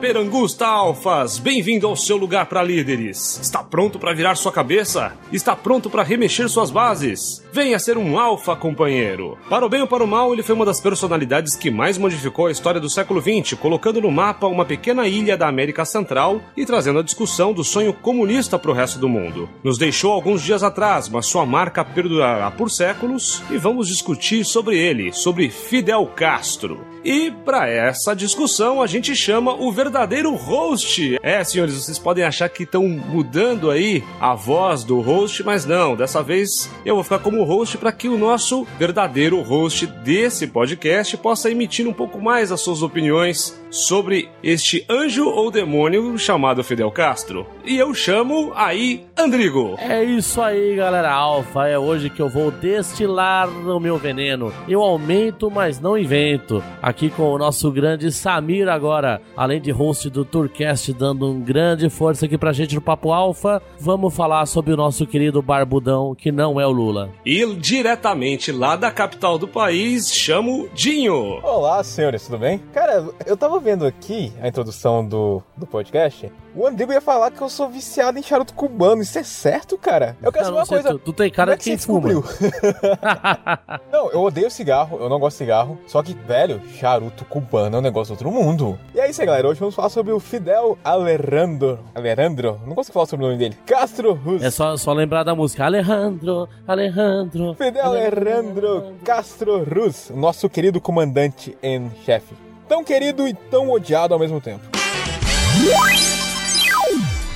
Perangusta Alfas, bem-vindo ao seu lugar para líderes. Está pronto para virar sua cabeça? Está pronto para remexer suas bases? Venha ser um alfa companheiro. Para o bem ou para o mal, ele foi uma das personalidades que mais modificou a história do século XX, colocando no mapa uma pequena ilha da América Central e trazendo a discussão do sonho comunista para o resto do mundo. Nos deixou alguns dias atrás, mas sua marca perdurará por séculos e vamos discutir sobre ele, sobre Fidel Castro. E para essa discussão a gente chama o verdadeiro host. É, senhores, vocês podem achar que estão mudando aí a voz do host, mas não, dessa vez eu vou ficar como host para que o nosso verdadeiro host desse podcast possa emitir um pouco mais as suas opiniões sobre este anjo ou demônio chamado Fidel Castro. E eu chamo aí Andrigo. É isso aí, galera alfa. É hoje que eu vou destilar o meu veneno. Eu aumento, mas não invento. Aqui com o nosso grande Samir agora, além de host do Tourcast, dando um grande força aqui pra gente no Papo Alfa. Vamos falar sobre o nosso querido Barbudão, que não é o Lula. E diretamente lá da capital do país, chamo Dinho. Olá, senhores, tudo bem? Cara, eu tava vendo aqui a introdução do, do podcast, o Andrigo ia falar que eu sou viciado em charuto cubano. Isso é certo, cara? Eu quero saber uma coisa. Tu, tu tem cara Como é de que quem fuma. descobriu? não, eu odeio cigarro, eu não gosto de cigarro. Só que, velho, charuto cubano é um negócio do outro mundo. E é isso aí, galera. Hoje vamos falar sobre o Fidel Alejandro. Alejandro? Não consigo falar sobre o nome dele. Castro Ruz. É só, só lembrar da música. Alejandro, Alejandro. Fidel Alejandro Castro Ruz, nosso querido comandante em chefe. Tão querido e tão odiado ao mesmo tempo.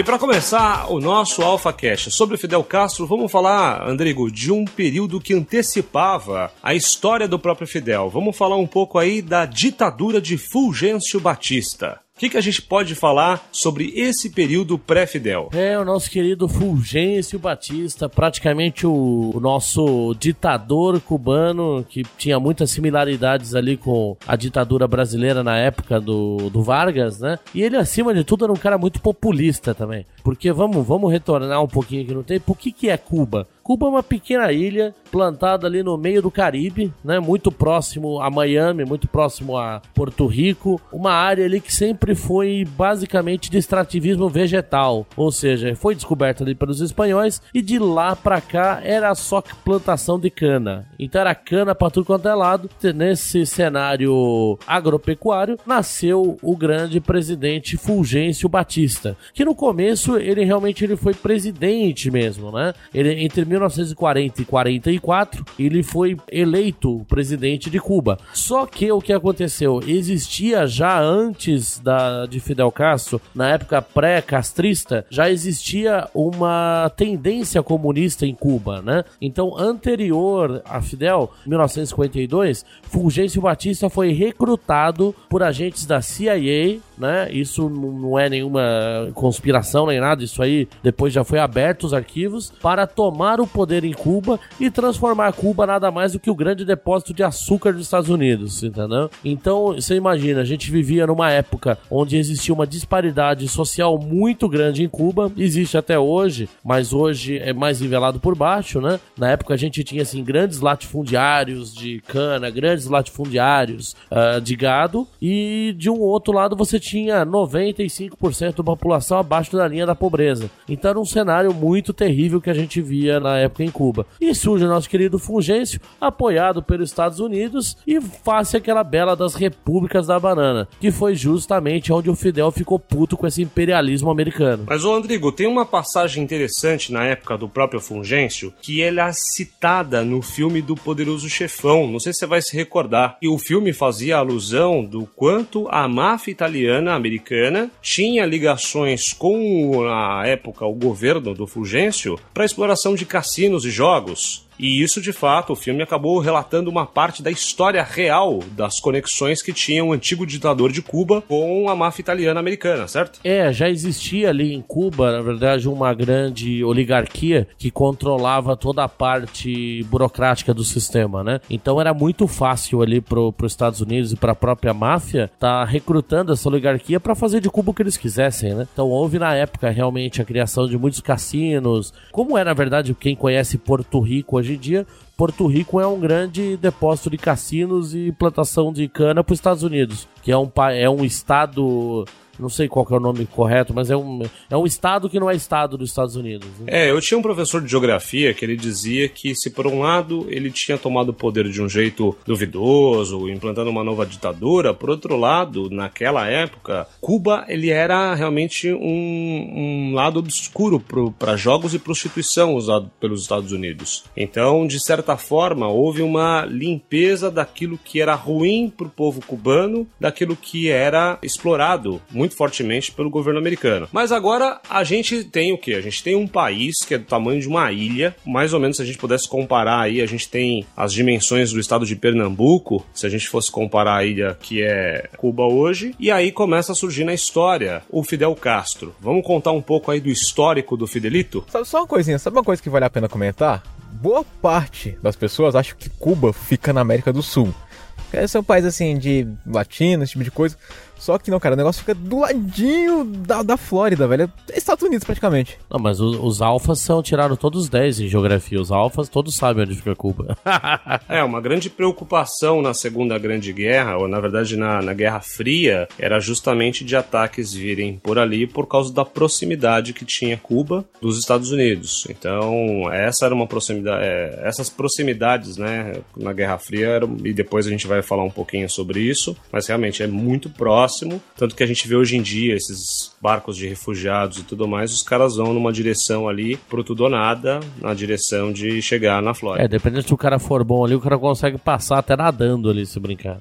E para começar o nosso Alpha Cash sobre Fidel Castro, vamos falar, Andrigo, de um período que antecipava a história do próprio Fidel. Vamos falar um pouco aí da ditadura de Fulgêncio Batista. Que, que a gente pode falar sobre esse período pré-Fidel? É, o nosso querido Fulgêncio Batista, praticamente o, o, nosso ditador cubano, que tinha muitas similaridades ali com a ditadura brasileira na época do, do Vargas, né? E ele, acima de tudo, era um cara muito populista também. Porque vamos, vamos retornar um pouquinho aqui no tempo. O que, que é Cuba? Cuba é uma pequena ilha plantada ali no meio do Caribe, né? Muito próximo a Miami, muito próximo a Porto Rico, uma área ali que sempre foi basicamente de extrativismo vegetal, ou seja, foi descoberta ali pelos espanhóis e de lá para cá era só plantação de cana. Então era cana para tudo quanto é lado. Nesse cenário agropecuário nasceu o grande presidente Fulgêncio Batista, que no começo ele realmente ele foi presidente mesmo, né? Ele entre 1940 e 44, ele foi eleito presidente de Cuba. Só que o que aconteceu? Existia já antes da, de Fidel Castro, na época pré-castrista, já existia uma tendência comunista em Cuba, né? Então, anterior a Fidel, 1952, Fulgêncio Batista foi recrutado por agentes da CIA, né? Isso não é nenhuma conspiração nem nada, isso aí depois já foi aberto os arquivos para tomar o poder em Cuba e transformar Cuba nada mais do que o grande depósito de açúcar dos Estados Unidos, entendeu? Então, você imagina, a gente vivia numa época onde existia uma disparidade social muito grande em Cuba, existe até hoje, mas hoje é mais nivelado por baixo, né? Na época a gente tinha assim grandes latifundiários de cana, grandes latifundiários uh, de gado e de um outro lado você tinha tinha 95% da população abaixo da linha da pobreza. Então era um cenário muito terrível que a gente via na época em Cuba. E surge o nosso querido Fulgêncio, apoiado pelos Estados Unidos e face aquela bela das repúblicas da banana, que foi justamente onde o Fidel ficou puto com esse imperialismo americano. Mas, ô Andrigo, tem uma passagem interessante na época do próprio Fulgêncio que é citada no filme do Poderoso Chefão. Não sei se você vai se recordar. E o filme fazia alusão do quanto a máfia italiana americana tinha ligações com, na época, o governo do Fulgêncio para exploração de cassinos e jogos. E isso, de fato, o filme acabou relatando uma parte da história real das conexões que tinha o antigo ditador de Cuba com a máfia italiana americana, certo? É, já existia ali em Cuba, na verdade, uma grande oligarquia que controlava toda a parte burocrática do sistema, né? Então era muito fácil ali pro, os Estados Unidos e para a própria máfia tá recrutando essa oligarquia para fazer de Cuba o que eles quisessem, né? Então houve na época realmente a criação de muitos cassinos. Como é, na verdade, quem conhece Porto Rico hoje hoje em dia, Porto Rico é um grande depósito de cassinos e plantação de cana para os Estados Unidos, que é um, é um estado não sei qual é o nome correto, mas é um, é um estado que não é estado dos Estados Unidos. Né? É, eu tinha um professor de geografia que ele dizia que se por um lado ele tinha tomado o poder de um jeito duvidoso, implantando uma nova ditadura, por outro lado, naquela época, Cuba ele era realmente um, um lado obscuro para jogos e prostituição usado pelos Estados Unidos. Então, de certa forma, houve uma limpeza daquilo que era ruim para o povo cubano, daquilo que era explorado muito muito fortemente pelo governo americano. Mas agora a gente tem o que? A gente tem um país que é do tamanho de uma ilha, mais ou menos se a gente pudesse comparar aí, a gente tem as dimensões do estado de Pernambuco, se a gente fosse comparar a ilha que é Cuba hoje, e aí começa a surgir na história o Fidel Castro. Vamos contar um pouco aí do histórico do Fidelito? Sabe só uma coisinha, sabe uma coisa que vale a pena comentar? Boa parte das pessoas acham que Cuba fica na América do Sul. Esse é um país assim de latino, esse tipo de coisa. Só que não, cara, o negócio fica do ladinho da, da Flórida, velho. É Estados Unidos praticamente. Não, mas os, os alfas são tiraram todos os 10 em geografia. Os alfas todos sabem onde fica Cuba. é, uma grande preocupação na Segunda Grande Guerra, ou na verdade na, na Guerra Fria, era justamente de ataques virem por ali por causa da proximidade que tinha Cuba dos Estados Unidos. Então, essa era uma proximidade. É, essas proximidades, né, na Guerra Fria, eram, e depois a gente vai falar um pouquinho sobre isso, mas realmente é muito próximo próximo. Tanto que a gente vê hoje em dia esses barcos de refugiados e tudo mais, os caras vão numa direção ali pro tudo ou nada, na direção de chegar na Flórida. É, dependendo se o cara for bom ali, o cara consegue passar até nadando ali, se brincar.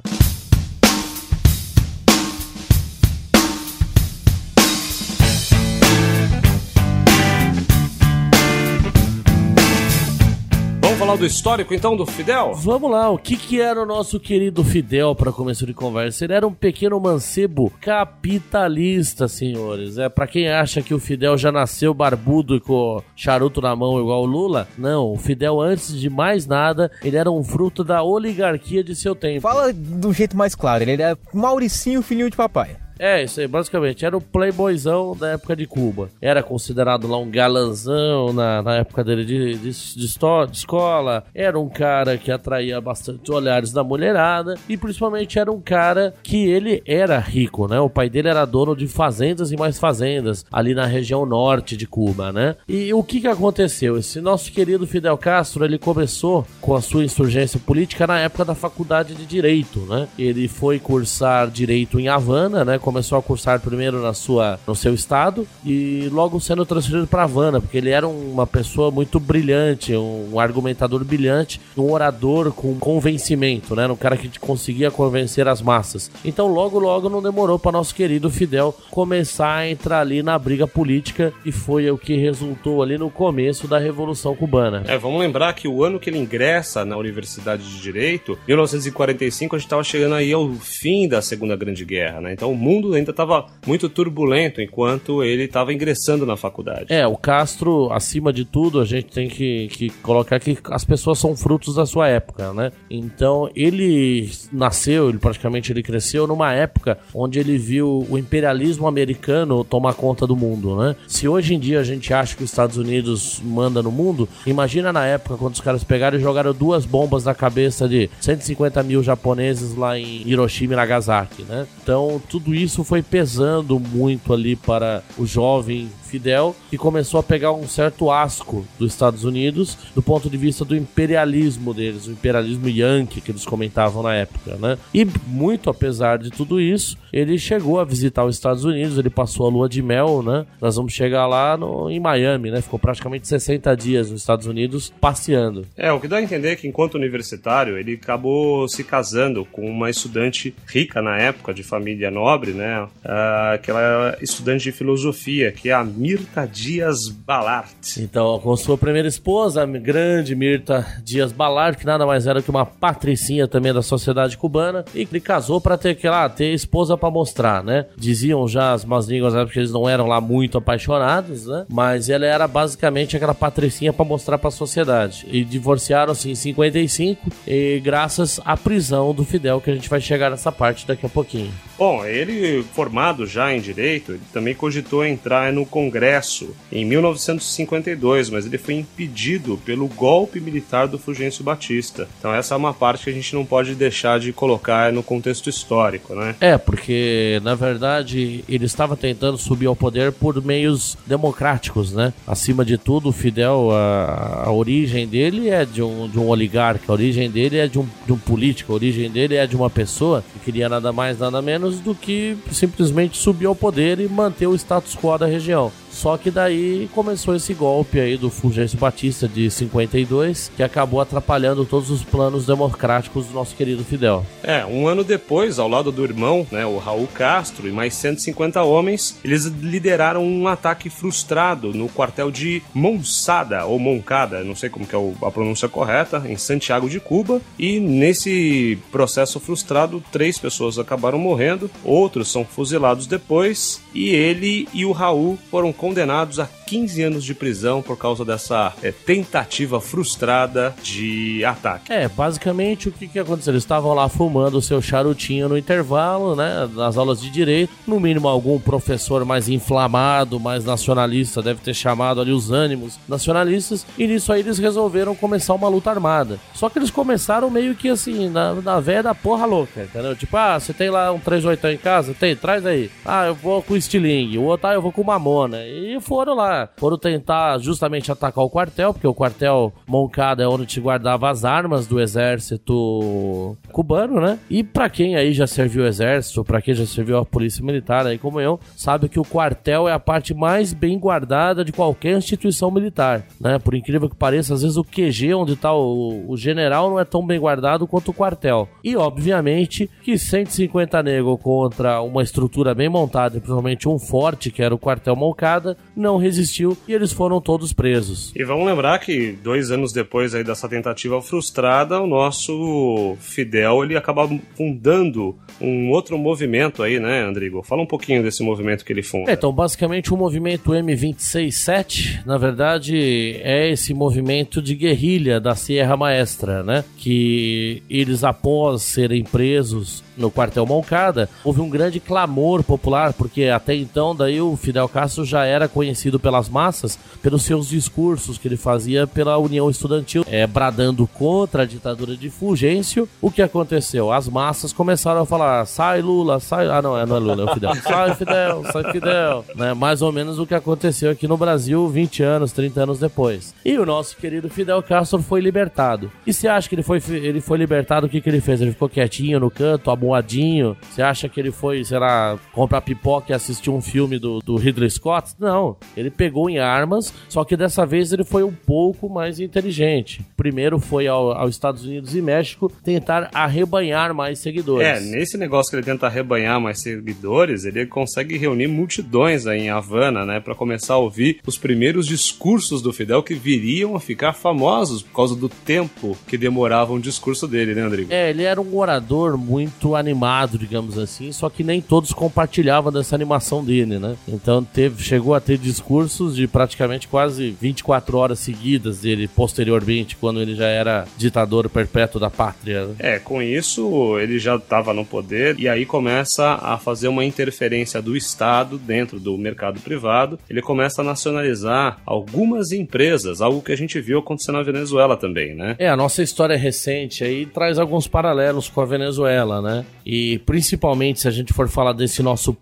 Falar do histórico então do Fidel? Vamos lá, o que, que era o nosso querido Fidel para começo de conversa? Ele era um pequeno mancebo capitalista, senhores. É para quem acha que o Fidel já nasceu barbudo e com charuto na mão igual o Lula, não. O Fidel antes de mais nada, ele era um fruto da oligarquia de seu tempo. Fala do jeito mais claro, ele era Mauricinho, filhinho de papai. É, isso aí, basicamente. Era o playboyzão da época de Cuba. Era considerado lá um galanzão na, na época dele de, de, de, de, escola. Era um cara que atraía bastante olhares da mulherada. E principalmente era um cara que ele era rico, né? O pai dele era dono de fazendas e mais fazendas ali na região norte de Cuba, né? E o que que aconteceu? Esse nosso querido Fidel Castro, ele começou com a sua insurgência política na época da faculdade de Direito, né? Ele foi cursar Direito em Havana, né? Começou a cursar primeiro na sua, no seu estado e logo sendo transferido para Havana, porque ele era uma pessoa muito brilhante, um argumentador brilhante, um orador com convencimento, né? Um cara que conseguia convencer as massas. Então logo logo não demorou para nosso querido Fidel começar a entrar ali na briga política e foi o que resultou ali no começo da Revolução Cubana. É, vamos lembrar que o ano que ele ingressa na Universidade de Direito, 1945, a gente estava chegando aí ao fim da Segunda Grande Guerra, né? Então o mundo mundo ainda estava muito turbulento enquanto ele estava ingressando na faculdade. É, o Castro, acima de tudo, a gente tem que, que colocar que as pessoas são frutos da sua época, né? Então, ele nasceu, ele praticamente ele cresceu numa época onde ele viu o imperialismo americano tomar conta do mundo, né? Se hoje em dia a gente acha que os Estados Unidos manda no mundo, imagina na época quando os caras pegaram e jogaram duas bombas na cabeça de 150 mil japoneses lá em Hiroshima e Nagasaki, né? Então, tudo isso isso foi pesando muito ali para o jovem Fidel, que começou a pegar um certo asco dos Estados Unidos do ponto de vista do imperialismo deles, o imperialismo yankee que eles comentavam na época, né? E muito apesar de tudo isso, ele chegou a visitar os Estados Unidos, ele passou a lua de mel, né? Nós vamos chegar lá no, em Miami, né? Ficou praticamente 60 dias nos Estados Unidos passeando. É, o que dá a entender é que enquanto universitário, ele acabou se casando com uma estudante rica na época, de família nobre, né? Uh, estudante de filosofia, que é a Mirta Dias Balart. Então, com sua primeira esposa, a grande Mirta Dias Balart, que nada mais era que uma patricinha também da sociedade cubana, e ele casou para ter que lá ter esposa para mostrar, né? Diziam já as más línguas né, porque eles não eram lá muito apaixonados, né? Mas ela era basicamente aquela patricinha para mostrar para a sociedade. E divorciaram-se em 55 e graças à prisão do Fidel que a gente vai chegar nessa parte daqui a pouquinho. Bom, ele formado já em direito, ele também cogitou entrar no Congresso em 1952, mas ele foi impedido pelo golpe militar do Fulgêncio Batista. Então essa é uma parte que a gente não pode deixar de colocar no contexto histórico, né? É, porque na verdade ele estava tentando subir ao poder por meios democráticos, né? Acima de tudo, o Fidel, a, a origem dele é de um, de um oligarca, a origem dele é de um, de um político, a origem dele é de uma pessoa que queria nada mais, nada menos do que simplesmente subir ao poder e manter o status quo da região. Só que daí começou esse golpe aí do Fulgêncio Batista de 52, que acabou atrapalhando todos os planos democráticos do nosso querido Fidel. É, um ano depois, ao lado do irmão, né, o Raul Castro e mais 150 homens, eles lideraram um ataque frustrado no quartel de Monsada, ou Moncada, não sei como que é a pronúncia correta, em Santiago de Cuba, e nesse processo frustrado, três pessoas acabaram morrendo, outros são fuzilados depois, e ele e o Raul foram condenados a 15 anos de prisão por causa dessa é, tentativa frustrada de ataque. É, basicamente o que, que aconteceu? Eles estavam lá fumando o seu charutinho no intervalo, né? Nas aulas de direito. No mínimo, algum professor mais inflamado, mais nacionalista, deve ter chamado ali os ânimos nacionalistas. E nisso aí eles resolveram começar uma luta armada. Só que eles começaram meio que assim, na, na véia da porra louca, entendeu? Tipo, ah, você tem lá um 38 em casa? Tem, traz aí. Ah, eu vou com o Stiling. O outro, ah, eu vou com Mamona. E foram lá. Foram tentar justamente atacar o quartel, porque o quartel Moncada é onde guardava as armas do exército cubano, né? E para quem aí já serviu o exército, para quem já serviu a polícia militar aí como eu, sabe que o quartel é a parte mais bem guardada de qualquer instituição militar, né? Por incrível que pareça, às vezes o QG onde tá o, o general não é tão bem guardado quanto o quartel. E obviamente que 150 negros contra uma estrutura bem montada, principalmente um forte que era o quartel Moncada, não resistiu e eles foram todos presos. E vamos lembrar que dois anos depois aí dessa tentativa frustrada, o nosso Fidel ele acaba fundando um outro movimento aí, né, Andrigo? Fala um pouquinho desse movimento que ele funda. É, então, basicamente, o movimento M267, na verdade, é esse movimento de guerrilha da Sierra Maestra, né? Que eles, após serem presos no quartel Moncada, houve um grande clamor popular, porque até então daí o Fidel Castro já era conhecido pelas massas pelos seus discursos que ele fazia pela União Estudantil, é, bradando contra a ditadura de Fulgêncio. O que aconteceu? As massas começaram a falar: sai Lula, sai. Ah, não, é, não é Lula, é o Fidel. Sai Fidel, sai Fidel. Né? Mais ou menos o que aconteceu aqui no Brasil 20 anos, 30 anos depois. E o nosso querido Fidel Castro foi libertado. E você acha que ele foi, ele foi libertado? O que, que ele fez? Ele ficou quietinho no canto, amuadinho? Você acha que ele foi, sei lá, comprar pipoca e assistir um filme do, do Ridley Scott? Não. Ele pegou em armas, só que dessa vez ele foi um pouco mais inteligente. Primeiro foi ao, aos Estados Unidos e México tentar arrebanhar mais seguidores. É, nesse negócio que ele tenta arrebanhar mais seguidores, ele consegue reunir multidões aí em Havana, né, para começar a ouvir os primeiros discursos do Fidel que viriam a ficar famosos por causa do tempo que demorava um discurso dele, né, Rodrigo? É, ele era um orador muito animado, digamos assim, só que nem todos compartilhavam dessa animação dele, né? Então teve, chegou a ter discursos de praticamente quase 24 horas seguidas dele, posteriormente, quando ele já era ditador perpétuo da pátria. Né? É, com isso ele já estava no poder e aí começa a fazer uma interferência do Estado dentro do mercado privado. Ele começa a nacionalizar algumas empresas, algo que a gente viu acontecer na Venezuela também, né? É, a nossa história recente aí traz alguns paralelos com a Venezuela, né? E principalmente se a gente for falar desse nosso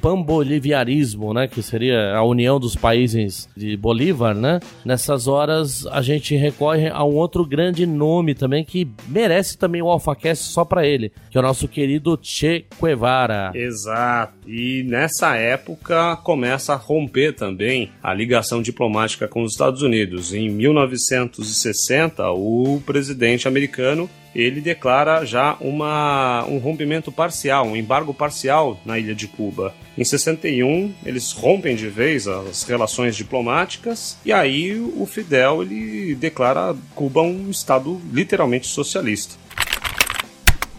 pamboliviarismo, né, que seria a união dos países de Bolívar, né? Nessas horas a gente recorre a um outro grande nome também que merece também o AlphaCast só para ele, que é o nosso querido Che Guevara. Exato. E nessa época começa a romper também a ligação diplomática com os Estados Unidos. Em 1960, o presidente americano ele declara já uma, um rompimento parcial, um embargo parcial na ilha de Cuba. Em 61, eles rompem de vez as relações diplomáticas e aí o Fidel ele declara Cuba um estado literalmente socialista.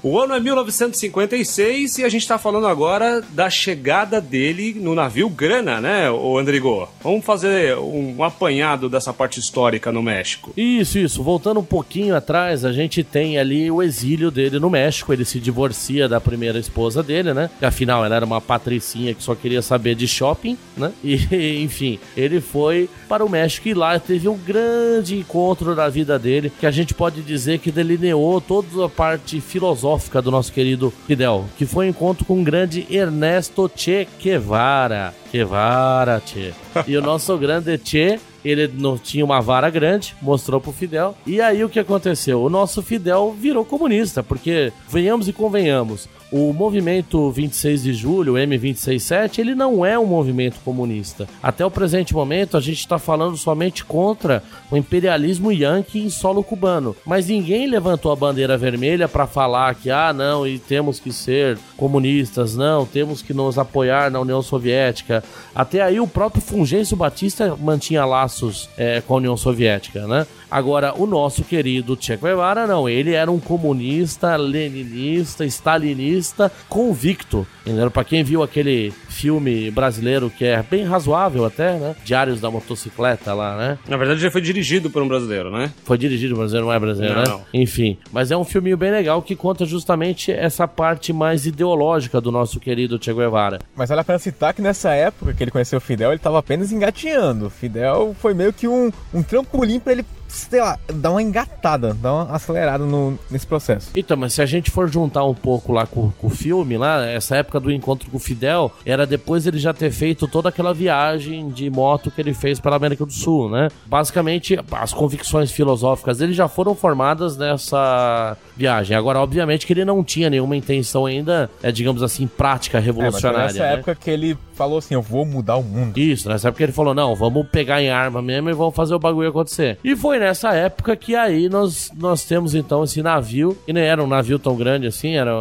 O ano é 1956 e a gente está falando agora da chegada dele no navio Grana, né, o Andrigo? Vamos fazer um apanhado dessa parte histórica no México. Isso, isso. Voltando um pouquinho atrás, a gente tem ali o exílio dele no México. Ele se divorcia da primeira esposa dele, né? Afinal, ela era uma patricinha que só queria saber de shopping, né? E, enfim, ele foi para o México e lá teve um grande encontro na vida dele que a gente pode dizer que delineou toda a parte filosófica filosófica do nosso querido Fidel, que foi um encontro com o grande Ernesto Che Guevara. Guevara, Che. E o nosso grande Che ele não tinha uma vara grande, mostrou pro Fidel. E aí o que aconteceu? O nosso Fidel virou comunista, porque venhamos e convenhamos, o movimento 26 de julho, o M267, ele não é um movimento comunista. Até o presente momento, a gente está falando somente contra o imperialismo yankee em solo cubano. Mas ninguém levantou a bandeira vermelha para falar que, ah, não, e temos que ser comunistas, não, temos que nos apoiar na União Soviética. Até aí, o próprio Fulgêncio Batista mantinha laços é, com a União Soviética, né? Agora, o nosso querido Che Guevara, não, ele era um comunista, leninista, stalinista convicto. Entendeu? Pra quem viu aquele filme brasileiro que é bem razoável até, né? Diários da Motocicleta lá, né? Na verdade, já foi dirigido por um brasileiro, né? Foi dirigido por um brasileiro, não é brasileiro, não, né? Não. Enfim, mas é um filminho bem legal que conta justamente essa parte mais ideológica do nosso querido Che Guevara. Mas olha pra citar que nessa época que ele conheceu o Fidel, ele tava apenas engatinhando. O Fidel foi meio que um, um trampolim para ele sei lá, dá uma engatada, dá uma acelerada no, nesse processo. Então, mas se a gente for juntar um pouco lá com, com, o filme, lá, essa época do encontro com o Fidel, era depois ele já ter feito toda aquela viagem de moto que ele fez para a América do Sul, né? Basicamente, as convicções filosóficas dele já foram formadas nessa viagem. Agora, obviamente que ele não tinha nenhuma intenção ainda, é, digamos assim, prática revolucionária. É, mas nessa né? época que ele falou assim, eu vou mudar o mundo. Isso, nessa época ele falou, não, vamos pegar em arma mesmo e vamos fazer o bagulho acontecer. E foi nessa época que aí nós, nós temos então esse navio, que nem era um navio tão grande assim, era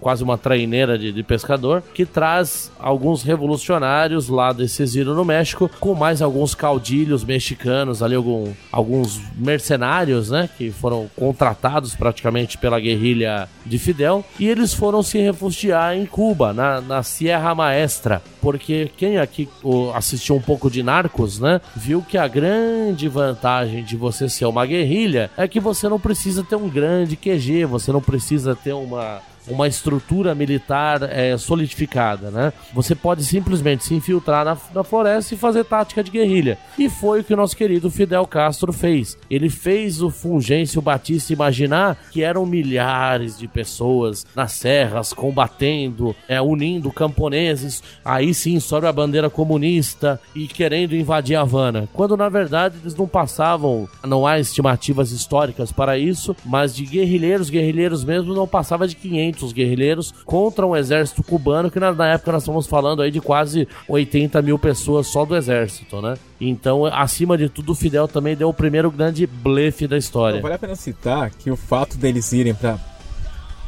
quase uma traineira de, de pescador, que traz alguns revolucionários lá desse exílio no México, com mais alguns caudilhos mexicanos, ali algum, alguns mercenários, né, que foram contratados praticamente pela guerrilha de Fidel, e eles foram se refugiar em Cuba, na, na Sierra Maestra, porque quem aqui assistiu um pouco de Narcos, né, viu que a grande vantagem de você ser uma guerrilha é que você não precisa ter um grande QG, você não precisa ter uma uma estrutura militar é, solidificada, né? Você pode simplesmente se infiltrar na, na floresta e fazer tática de guerrilha. E foi o que o nosso querido Fidel Castro fez. Ele fez o Fulgêncio Batista imaginar que eram milhares de pessoas nas serras combatendo, é, unindo camponeses, aí sim sob a bandeira comunista e querendo invadir Havana. Quando na verdade eles não passavam, não há estimativas históricas para isso, mas de guerrilheiros, guerrilheiros mesmo não passava de 500 os guerrilheiros contra um exército cubano, que na, na, época nós estamos falando aí de quase 80 mil pessoas só do exército, né? Então, acima de tudo, o Fidel também deu o primeiro grande blefe da história. Então, vale a pena citar que o fato deles irem pra,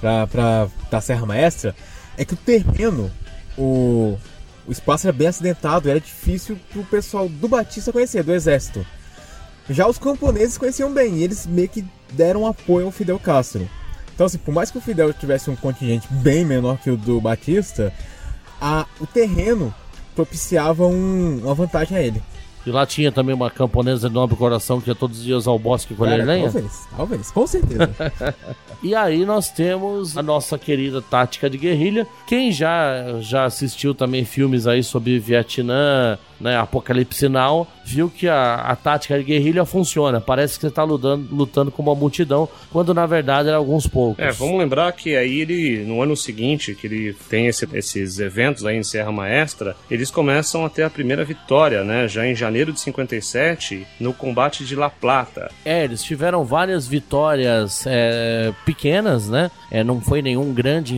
pra, pra da Serra Maestra é que o terreno, o, o espaço era bem acidentado, era difícil pro pessoal do Batista conhecer, do exército. Já os camponeses conheciam bem, e eles meio que deram apoio ao Fidel Castro. Então, assim, por mais que o Fidel tivesse um contingente bem menor que o do Batista, a, o terreno propiciava um, uma vantagem a ele. E lá tinha também uma camponesa de nobre coração que ia todos os dias ao bosque colher Cara, lenha. Talvez, talvez, com certeza. E aí nós temos a nossa querida tática de guerrilha. Quem já, já assistiu também filmes aí sobre Vietnã, né, Apocalipse Now, viu que a, a tática de guerrilha funciona. Parece que você tá lutando, lutando com uma multidão, quando na verdade eram alguns poucos. É, vamos lembrar que aí ele, no ano seguinte, que ele tem esse- esses eventos aí em Serra Maestra, eles começam a ter a primeira vitória, né? Já em janeiro de 57, no combate de La Plata. É, eles tiveram várias vitórias é, pequenas, né? É, não foi nenhum grande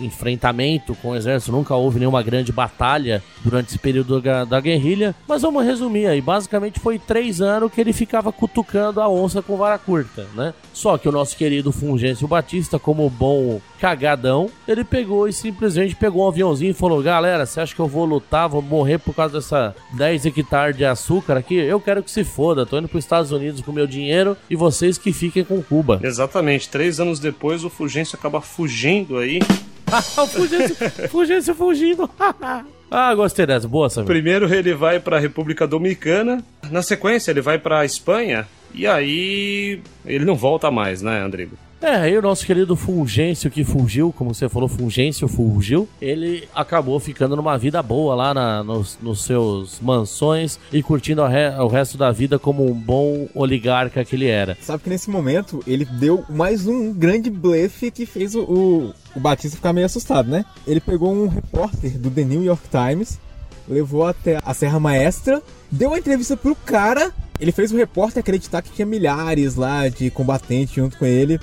enfrentamento com o exército, nunca houve nenhuma grande batalha durante esse período da, da guerrilha. Mas vamos resumir aí: basicamente foi três anos que ele ficava cutucando a onça com vara curta, né? Só que o nosso querido Fulgêncio Batista, como bom cagadão, ele pegou e simplesmente pegou um aviãozinho e falou: Galera, você acha que eu vou lutar, vou morrer por causa dessa 10 hectares de açúcar aqui? Eu quero que se foda, tô indo pros Estados Unidos com meu dinheiro e vocês que fiquem com Cuba. Exatamente, três anos depois o Fulgêncio acaba fugindo aí. o Fulgêncio, Fulgêncio fugindo. ah, gostei dessa. Boa, Samir. Primeiro ele vai para a República Dominicana, na sequência ele vai para Espanha e aí ele não volta mais, né, Andrigo? É, aí o nosso querido Fulgêncio que fugiu, como você falou, Fulgêncio fugiu, ele acabou ficando numa vida boa lá na- nos, nos seus mansões e curtindo o, re- o resto da vida como um bom oligarca que ele era. Sabe que nesse momento ele deu mais um grande blefe que fez o, o, o Batista ficar meio assustado, né? Ele pegou um repórter do The New York Times, levou até a Serra Maestra, deu uma entrevista pro cara. Ele fez o repórter acreditar que tinha milhares lá de combatentes junto com ele.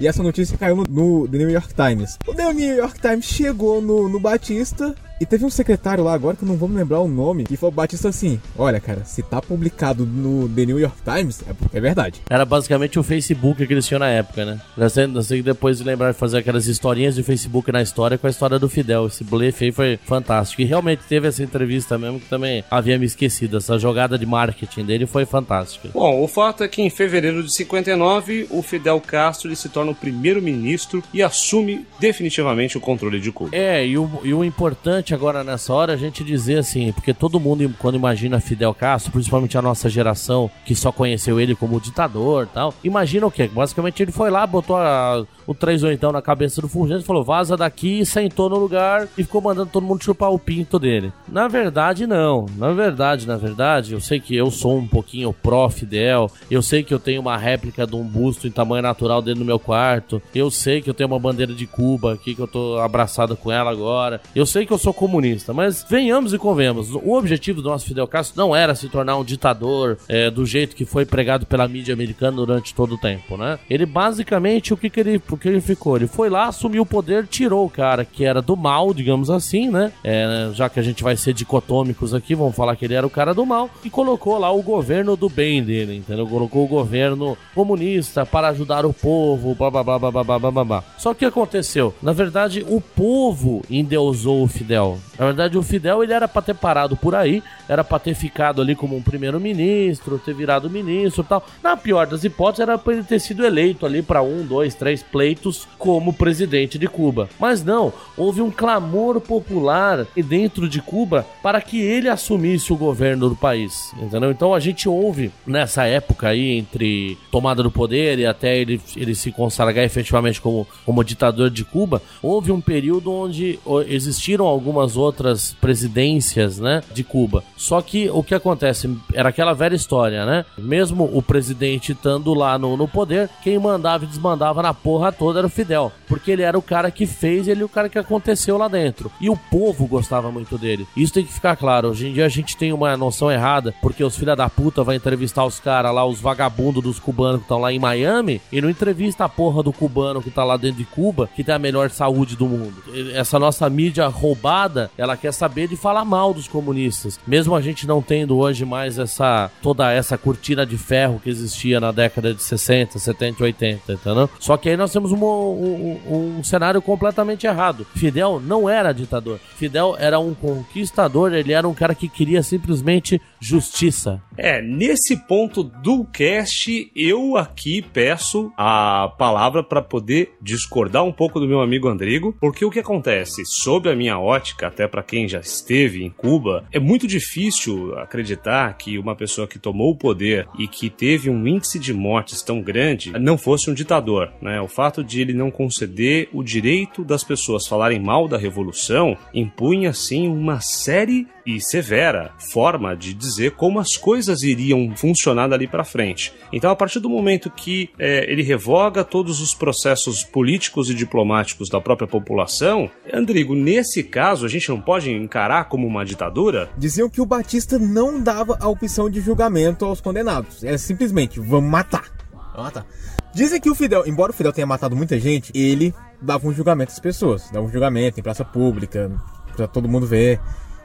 E essa notícia caiu no, no The New York Times. O The New York Times chegou no, no Batista e teve um secretário lá agora que eu não vou me lembrar o nome. E falou Batista assim: Olha, cara, se tá publicado no The New York Times, é porque é verdade. Era basicamente o Facebook que eles tinham na época, né? Eu sei, que depois de lembrar de fazer aquelas historinhas de Facebook na história com a história do Fidel. Esse blefe aí foi fantástico. E realmente teve essa entrevista mesmo que também havia me esquecido. Essa jogada de marketing dele foi fantástica. Bom, o fato é que em fevereiro de 59, o Fidel Castro ele se torna o primeiro-ministro e assume definitivamente o controle de Cuba. É, e o, e o importante agora nessa hora é a gente dizer assim, porque todo mundo quando imagina Fidel Castro, principalmente a nossa geração que só conheceu ele como ditador tal, imagina o quê? Basicamente ele foi lá, botou a- o 38 na cabeça do Fulgêncio, falou vaza daqui, sentou no lugar e ficou mandando todo mundo chupar o pinto dele. Na verdade não, na verdade, na verdade, eu sei que eu sou um pouquinho pró-Fidel, eu sei que eu tenho uma réplica de um busto em tamanho natural dentro do meu quarto, eu sei que eu tenho uma bandeira de Cuba aqui que eu tô abraçado com ela agora, eu sei que eu sou comunista. Mas venhamos e convenhamos, o objetivo do nosso Fidel Castro não era se tornar um ditador é, do jeito que foi pregado pela mídia americana durante todo o tempo, né? Ele basicamente, o que, que ele, o que ele ficou? Ele foi lá, assumiu o poder, tirou o cara que era do mal, digamos assim, né? É, já que a gente vai ser dicotômicos aqui, vamos falar que ele era o cara do mal, e colocou lá o governo do bem dele, entendeu? Colocou o governo comunista para ajudar o povo, blá blá blá blá blá blá blá. Só que aconteceu? Na verdade, o povo endeusou o Fidel na verdade, o Fidel ele era para ter parado por aí, era para ter ficado ali como um primeiro-ministro, ter virado ministro e tal. Na pior das hipóteses, era para ele ter sido eleito ali para um, dois, três pleitos como presidente de Cuba. Mas não, houve um clamor popular dentro de Cuba para que ele assumisse o governo do país, entendeu? Então a gente ouve nessa época aí entre tomada do poder e até ele, ele se consagrar efetivamente como, como ditador de Cuba, houve um período onde existiram algumas outras presidências, né, de Cuba. Só que o que acontece era aquela velha história, né? Mesmo o presidente estando lá no, no poder, quem mandava e desmandava na porra toda era o Fidel, porque ele era o cara que fez, ele o cara que aconteceu lá dentro. E o povo gostava muito dele. Isso tem que ficar claro. Hoje em dia a gente tem uma noção errada, porque os filha da puta vai entrevistar os caras lá, os vagabundos dos cubanos que estão lá em Miami, e não entrevista a porra do cubano que tá lá dentro de Cuba, que tem a melhor saúde do mundo. Essa nossa mídia roubada, ela quer saber de falar mal dos comunistas. Mesmo a gente não tendo hoje mais essa toda essa cortina de ferro que existia na década de 60, 70 e 80, entendeu? Só que aí nós temos um, um, um cenário completamente errado. Fidel não era ditador. Fidel era um conquistador, ele era um cara que queria simplesmente justiça. É, nesse ponto do cast, eu aqui peço a palavra para poder discordar um pouco do meu amigo Andrigo, porque o que acontece, sob a minha ótica, até para quem já esteve em Cuba, é muito difícil acreditar que uma pessoa que tomou o poder e que teve um índice de mortes tão grande não fosse um ditador, né? O fato de ele não conceder o direito das pessoas falarem mal da revolução impunha assim uma série e severa forma de dizer como as coisas iriam funcionar dali para frente. Então, a partir do momento que é, ele revoga todos os processos políticos e diplomáticos da própria população, Andrigo, nesse caso, a gente não pode encarar como uma ditadura? Diziam que o Batista não dava a opção de julgamento aos condenados. É simplesmente, vamos matar. Vamos matar. Dizem que o Fidel, embora o Fidel tenha matado muita gente, ele dava um julgamento às pessoas. Dava um julgamento em praça pública, pra todo mundo ver.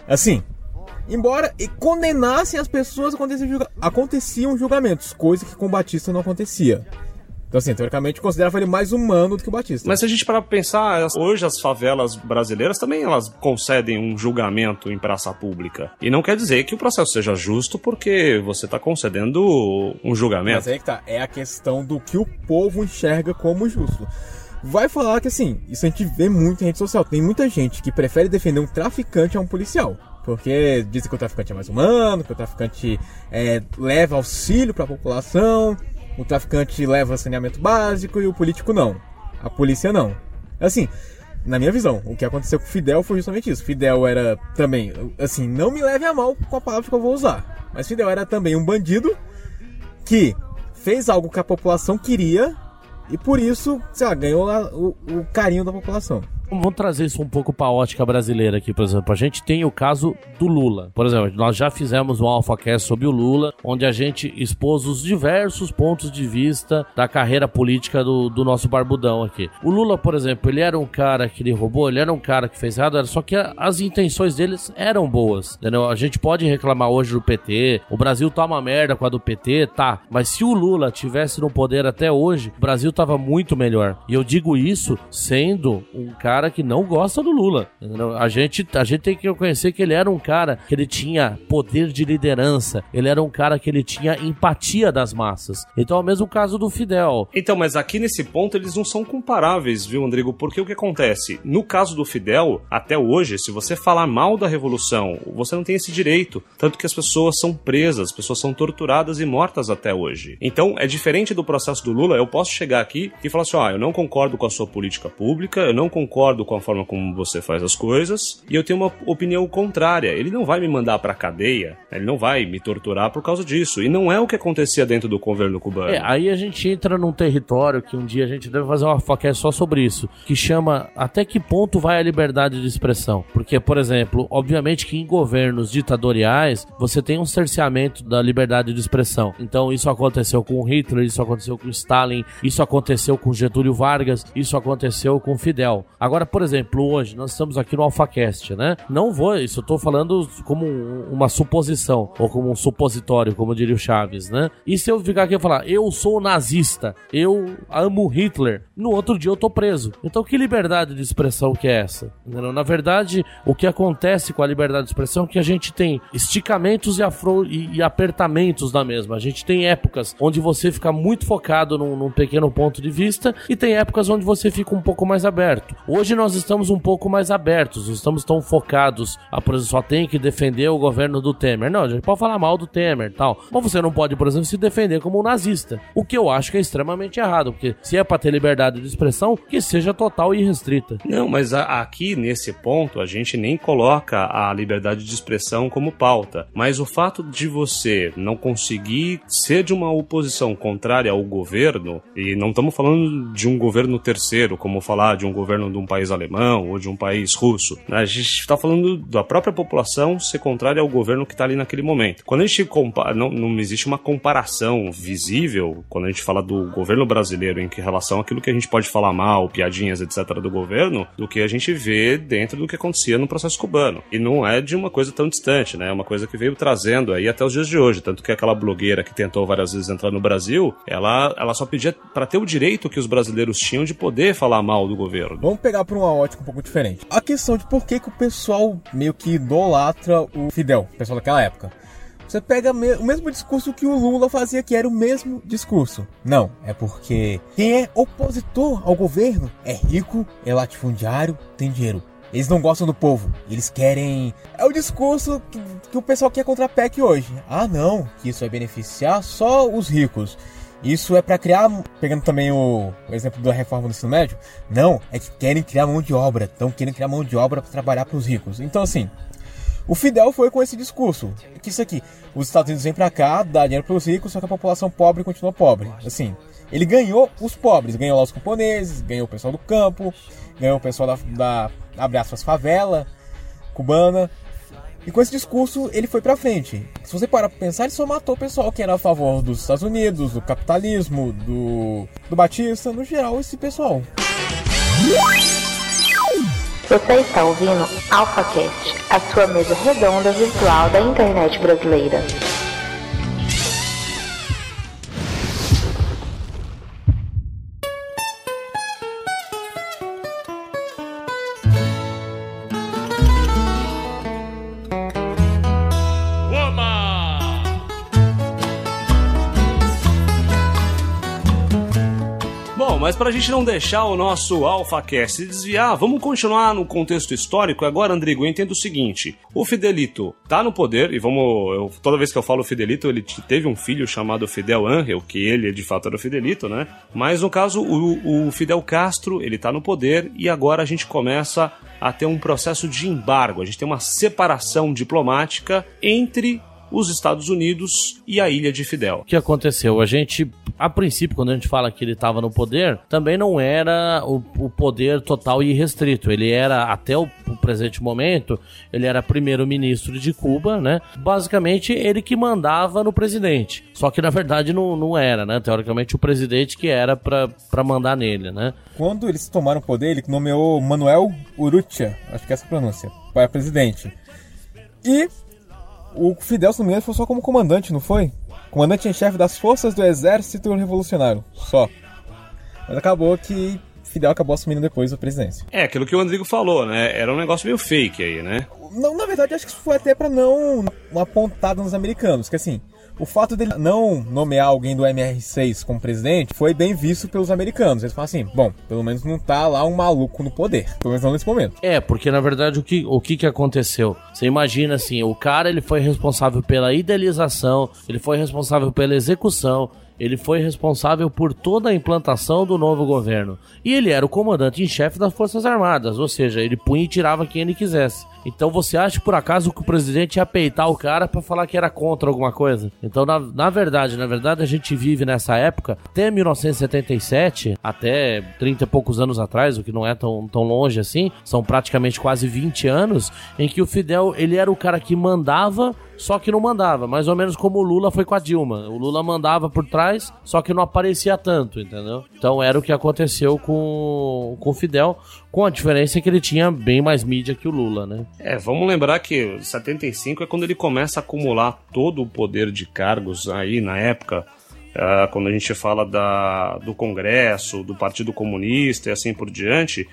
Assim, embora e condenassem as pessoas, aconteciam, julga aconteciam julgamentos, coisa que com Batista não acontecia. Então, assim, teoricamente, considerava ele mais humano do que o Batista. Mas se a gente parar pra pensar, hoje as favelas brasileiras também elas concedem um julgamento em praça pública. E não quer dizer que o processo seja justo porque você tá concedendo um julgamento. Mas aí que tá, é a questão do que o povo enxerga como justo vai falar que assim, isso a gente vê muito em rede social. Tem muita gente que prefere defender um traficante a um policial. Porque dizem que o traficante é mais humano, que o traficante é, leva auxílio para a população, o traficante leva saneamento básico e o político não. A polícia não. Assim, na minha visão, o que aconteceu com o Fidel foi justamente isso. Fidel era também, assim, não me leve a mal com a palavra que eu vou usar, mas Fidel era também um bandido que fez algo que a população queria e por isso, sei lá, ganhou o, o carinho da população. Vamos trazer isso um pouco para a ótica brasileira aqui, por exemplo. A gente tem o caso do Lula. Por exemplo, nós já fizemos um AlphaCast sobre o Lula, onde a gente expôs os diversos pontos de vista da carreira política do, do nosso barbudão aqui. O Lula, por exemplo, ele era um cara que ele roubou, ele era um cara que fez errado, só que as intenções deles eram boas. Entendeu? A gente pode reclamar hoje do PT, o Brasil tá uma merda com a do PT, tá. Mas se o Lula tivesse no poder até hoje, o Brasil tava muito melhor. E eu digo isso sendo um cara cara que não gosta do Lula. A gente, a gente tem que reconhecer que ele era um cara que ele tinha poder de liderança, ele era um cara que ele tinha empatia das massas. Então é o mesmo caso do Fidel. Então, mas aqui nesse ponto eles não são comparáveis, viu, Andrigo? Porque o que acontece? No caso do Fidel, até hoje, se você falar mal da revolução, você não tem esse direito. Tanto que as pessoas são presas, as pessoas são torturadas e mortas até hoje. Então, é diferente do processo do Lula. Eu posso chegar aqui e falar assim: ó, ah, eu não concordo com a sua política pública, eu não concordo concordo com a forma como você faz as coisas e eu tenho uma opinião contrária. Ele não vai me mandar pra cadeia, ele não vai me torturar por causa disso. E não é o que acontecia dentro do governo cubano. É, aí a gente entra num território que um dia a gente deve fazer uma foca só sobre isso, que chama até que ponto vai a liberdade de expressão. Porque, por exemplo, obviamente que em governos ditatoriais você tem um cerceamento da liberdade de expressão. Então isso aconteceu com Hitler, isso aconteceu com Stalin, isso aconteceu com Getúlio Vargas, isso aconteceu com Fidel. Agora Agora, por exemplo, hoje nós estamos aqui no AlphaCast, né? Não vou, isso eu tô falando como uma suposição, ou como um supositório, como diria o Chaves, né? E se eu ficar aqui e falar, eu sou nazista, eu amo Hitler, no outro dia eu tô preso. Então que liberdade de expressão que é essa? Na verdade, o que acontece com a liberdade de expressão é que a gente tem esticamentos e, afro e, e apertamentos da mesma. A gente tem épocas onde você fica muito focado num, num pequeno ponto de vista e tem épocas onde você fica um pouco mais aberto. Hoje Hoje nós estamos um pouco mais abertos, não estamos tão focados. A por exemplo, só tem que defender o governo do Temer. Não, a gente pode falar mal do Temer tal. Mas você não pode, por exemplo, se defender como um nazista. O que eu acho que é extremamente errado, porque se é para ter liberdade de expressão, que seja total e restrita. Não, mas a, aqui nesse ponto a gente nem coloca a liberdade de expressão como pauta. Mas o fato de você não conseguir ser de uma oposição contrária ao governo, e não estamos falando de um governo terceiro, como falar de um governo de um país alemão ou de um país russo. A gente está falando da própria população ser contrária ao governo que está ali naquele momento. Quando a gente compara, não, não existe uma comparação visível quando a gente fala do governo brasileiro em relação àquilo que a gente pode falar mal, piadinhas, etc. do governo, do que a gente vê dentro do que acontecia no processo cubano. E não é de uma coisa tão distante, né? É uma coisa que veio trazendo aí até os dias de hoje. Tanto que aquela blogueira que tentou várias vezes entrar no Brasil, ela, ela só pedia para ter o direito que os brasileiros tinham de poder falar mal do governo. Vamos pegar por uma ótica um pouco diferente. A questão de por que, que o pessoal meio que idolatra o Fidel, o pessoal daquela época. Você pega o mesmo discurso que o Lula fazia, que era o mesmo discurso. Não, é porque quem é opositor ao governo é rico, é latifundiário, tem dinheiro. Eles não gostam do povo. Eles querem. É o discurso que, que o pessoal quer contra a PEC hoje. Ah, não, que isso vai beneficiar só os ricos. Isso é para criar, pegando também o, o, exemplo da reforma do ensino médio, não, é que querem criar mão de obra, estão querendo criar mão de obra para trabalhar para os ricos. Então, assim, o Fidel foi com esse discurso, que isso aqui, os Estados Unidos vêm para cá, dá dinheiro para os ricos, só que a população pobre continua pobre. Assim, ele ganhou os pobres, ganhou lá os camponeses, ganhou o pessoal do campo, ganhou o pessoal da, da abre favela cubana, e com esse discurso ele foi pra frente. Se você parar pra pensar, ele só matou o pessoal que era a favor dos Estados Unidos, do capitalismo, do, do Batista, no geral, esse pessoal. Você está ouvindo AlphaCast, a sua mesa redonda virtual da internet brasileira. Gente não deixar o nosso AlphaCast se desviar, vamos continuar no contexto histórico. Agora, Andrigo, eu entendo o seguinte: o Fidelito tá no poder, e vamos. Eu, toda vez que eu falo Fidelito, ele teve um filho chamado Fidel Ángel, que ele de fato era o Fidelito, né? Mas no caso, o, o Fidel Castro, ele tá no poder, e agora a gente começa a ter um processo de embargo, a gente tem uma separação diplomática entre os Estados Unidos e a ilha de Fidel. O que aconteceu? A gente, a princípio, quando a gente fala que ele estava no poder, também não era o, o, poder total e restrito. Ele era, até o, o presente momento, ele era primeiro-ministro de Cuba, né? Basicamente, ele que mandava no presidente. Só que, na verdade, não, não era, né? Teoricamente, o presidente que era para mandar nele, né? Quando eles tomaram o poder, ele nomeou Manuel Urrutia, acho que é essa a pronúncia, para presidente. E o Fidel, se não me engano, foi só como comandante, não foi? Comandante em chefe das forças do exército revolucionário, só. Mas acabou que Fidel acabou assumindo depois a presidência. É, aquilo que o Rodrigo falou, né? Era um negócio meio fake aí, né? Não, na verdade, acho que isso foi até para não uma pontada nos americanos, que assim, o fato dele não nomear alguém do MR6 como presidente foi bem visto pelos americanos. Eles falam assim: bom, pelo menos não tá lá um maluco no poder. Pelo menos não nesse momento. É, porque na verdade o que, o que, que aconteceu? Você imagina assim: o cara ele foi responsável pela idealização, ele foi responsável pela execução, ele foi responsável por toda a implantação do novo governo. E ele era o comandante em chefe das Forças Armadas, ou seja, ele punha e tirava quem ele quisesse. Então você acha por acaso que o presidente ia peitar o cara para falar que era contra alguma coisa? Então, na, na verdade, na verdade, a gente vive nessa época, até 1977, até 30 e poucos anos atrás, o que não é tão, tão longe assim, são praticamente quase 20 anos, em que o Fidel, ele era o cara que mandava só que não mandava, mais ou menos como o Lula foi com a Dilma. O Lula mandava por trás, só que não aparecia tanto, entendeu? Então era o que aconteceu com, com o Fidel, com a diferença que ele tinha bem mais mídia que o Lula, né? É, vamos lembrar que 75 é quando ele começa a acumular todo o poder de cargos aí na época. Uh, quando a gente fala da, do Congresso, do Partido Comunista e assim por diante,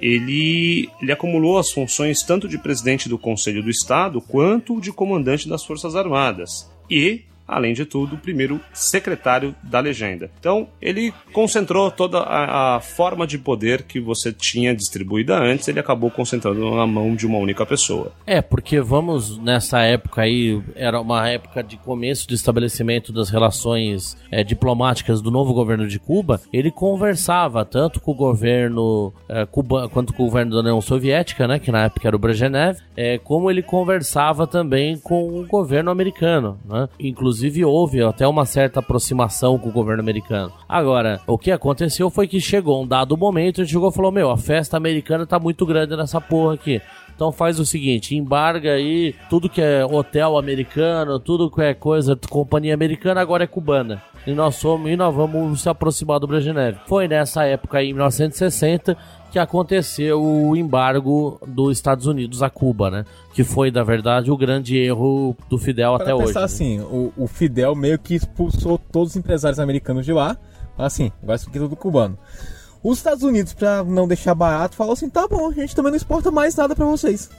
ele, ele acumulou as funções tanto de presidente do Conselho do Estado quanto de comandante das Forças Armadas. E além de tudo, o primeiro secretário da legenda. Então, ele concentrou toda a, a, forma de poder que você tinha distribuída antes, ele acabou concentrando na mão de uma única pessoa. É, porque vamos nessa época aí, era uma época de começo de estabelecimento das relações é, diplomáticas do novo governo de Cuba, ele conversava tanto com o governo é, Cuba quanto com o governo da União Soviética, né, que na época era o Brezhnev, é, como ele conversava também com o governo americano, né, inclusive Inclusive, houve até uma certa aproximação com o governo americano. Agora, o que aconteceu foi que chegou um dado momento, gente chegou e falou: Meu, a festa americana tá muito grande nessa porra aqui. Então faz o seguinte, embarga aí tudo que é hotel americano, tudo que é coisa de companhia americana, agora é cubana. E nós somos e nós vamos se aproximar do Brezhnev. Foi nessa época aí, em 1960, que aconteceu o embargo dos Estados Unidos a Cuba, né? Que foi, na verdade, o grande erro do Fidel Para até hoje. pensar né? assim, o, o, Fidel meio que expulsou todos os empresários americanos de lá, assim, vai ser tudo cubano. Os Estados Unidos, para não deixar barato, falou assim: tá bom, a gente também não exporta mais nada para vocês.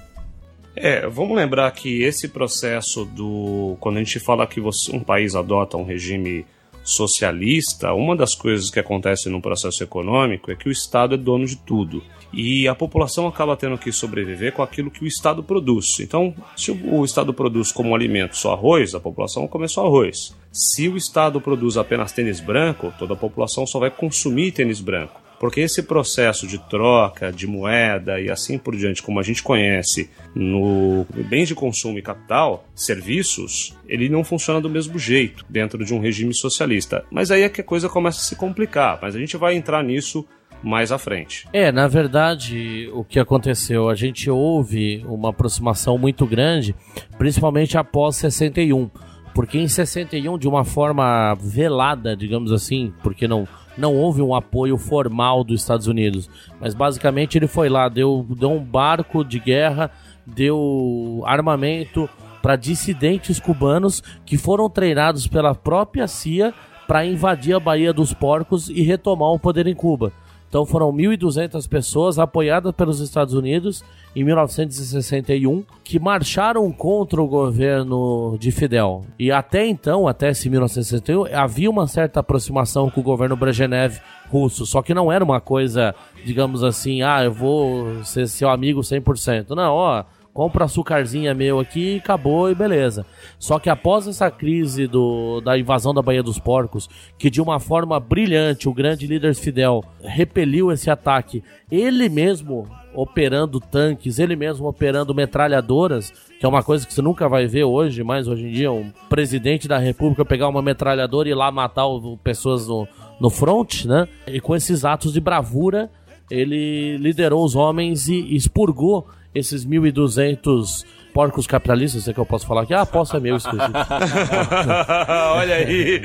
É, vamos lembrar que esse processo do. Quando a gente fala que você, um país adota um regime socialista, uma das coisas que acontece no processo econômico é que o Estado é dono de tudo. E a população acaba tendo que sobreviver com aquilo que o Estado produz. Então, se o Estado produz como alimento só arroz, a população come só arroz. Se o Estado produz apenas tênis branco, toda a população só vai consumir tênis branco. Porque esse processo de troca de moeda e assim por diante, como a gente conhece no bens de consumo e capital, serviços, ele não funciona do mesmo jeito dentro de um regime socialista. Mas aí é que a coisa começa a se complicar. Mas a gente vai entrar nisso mais à frente. É, na verdade, o que aconteceu? A gente houve uma aproximação muito grande, principalmente após 61. Porque em 61, de uma forma velada, digamos assim, porque não não houve um apoio formal dos Estados Unidos. Mas basicamente ele foi lá, deu, deu um barco de guerra, deu armamento para dissidentes cubanos que foram treinados pela própria CIA para invadir a Baía dos Porcos e retomar o poder em Cuba. Então foram 1.200 pessoas apoiadas pelos Estados Unidos em 1961 que marcharam contra o governo de Fidel. E até então, até esse 1961, havia uma certa aproximação com o governo Brezhnev russo, só que não era uma coisa, digamos assim, ah, eu vou ser seu amigo 100%. Não, ó, compra açucarzinha meu aqui, acabou e beleza. Só que após essa crise do, da invasão da Baía dos Porcos, que de uma forma brilhante o grande líder Fidel repeliu esse ataque, ele mesmo operando tanques, ele mesmo operando metralhadoras, que é uma coisa que você nunca vai ver hoje, mas hoje em dia um presidente da república pegar uma metralhadora e ir lá matar pessoas no, no front, né? E com esses atos de bravura, ele liderou os homens e expurgou esses 1.200 porcos capitalistas, é que eu posso falar aqui? Ah, posso é meu, exclusivo. Olha aí.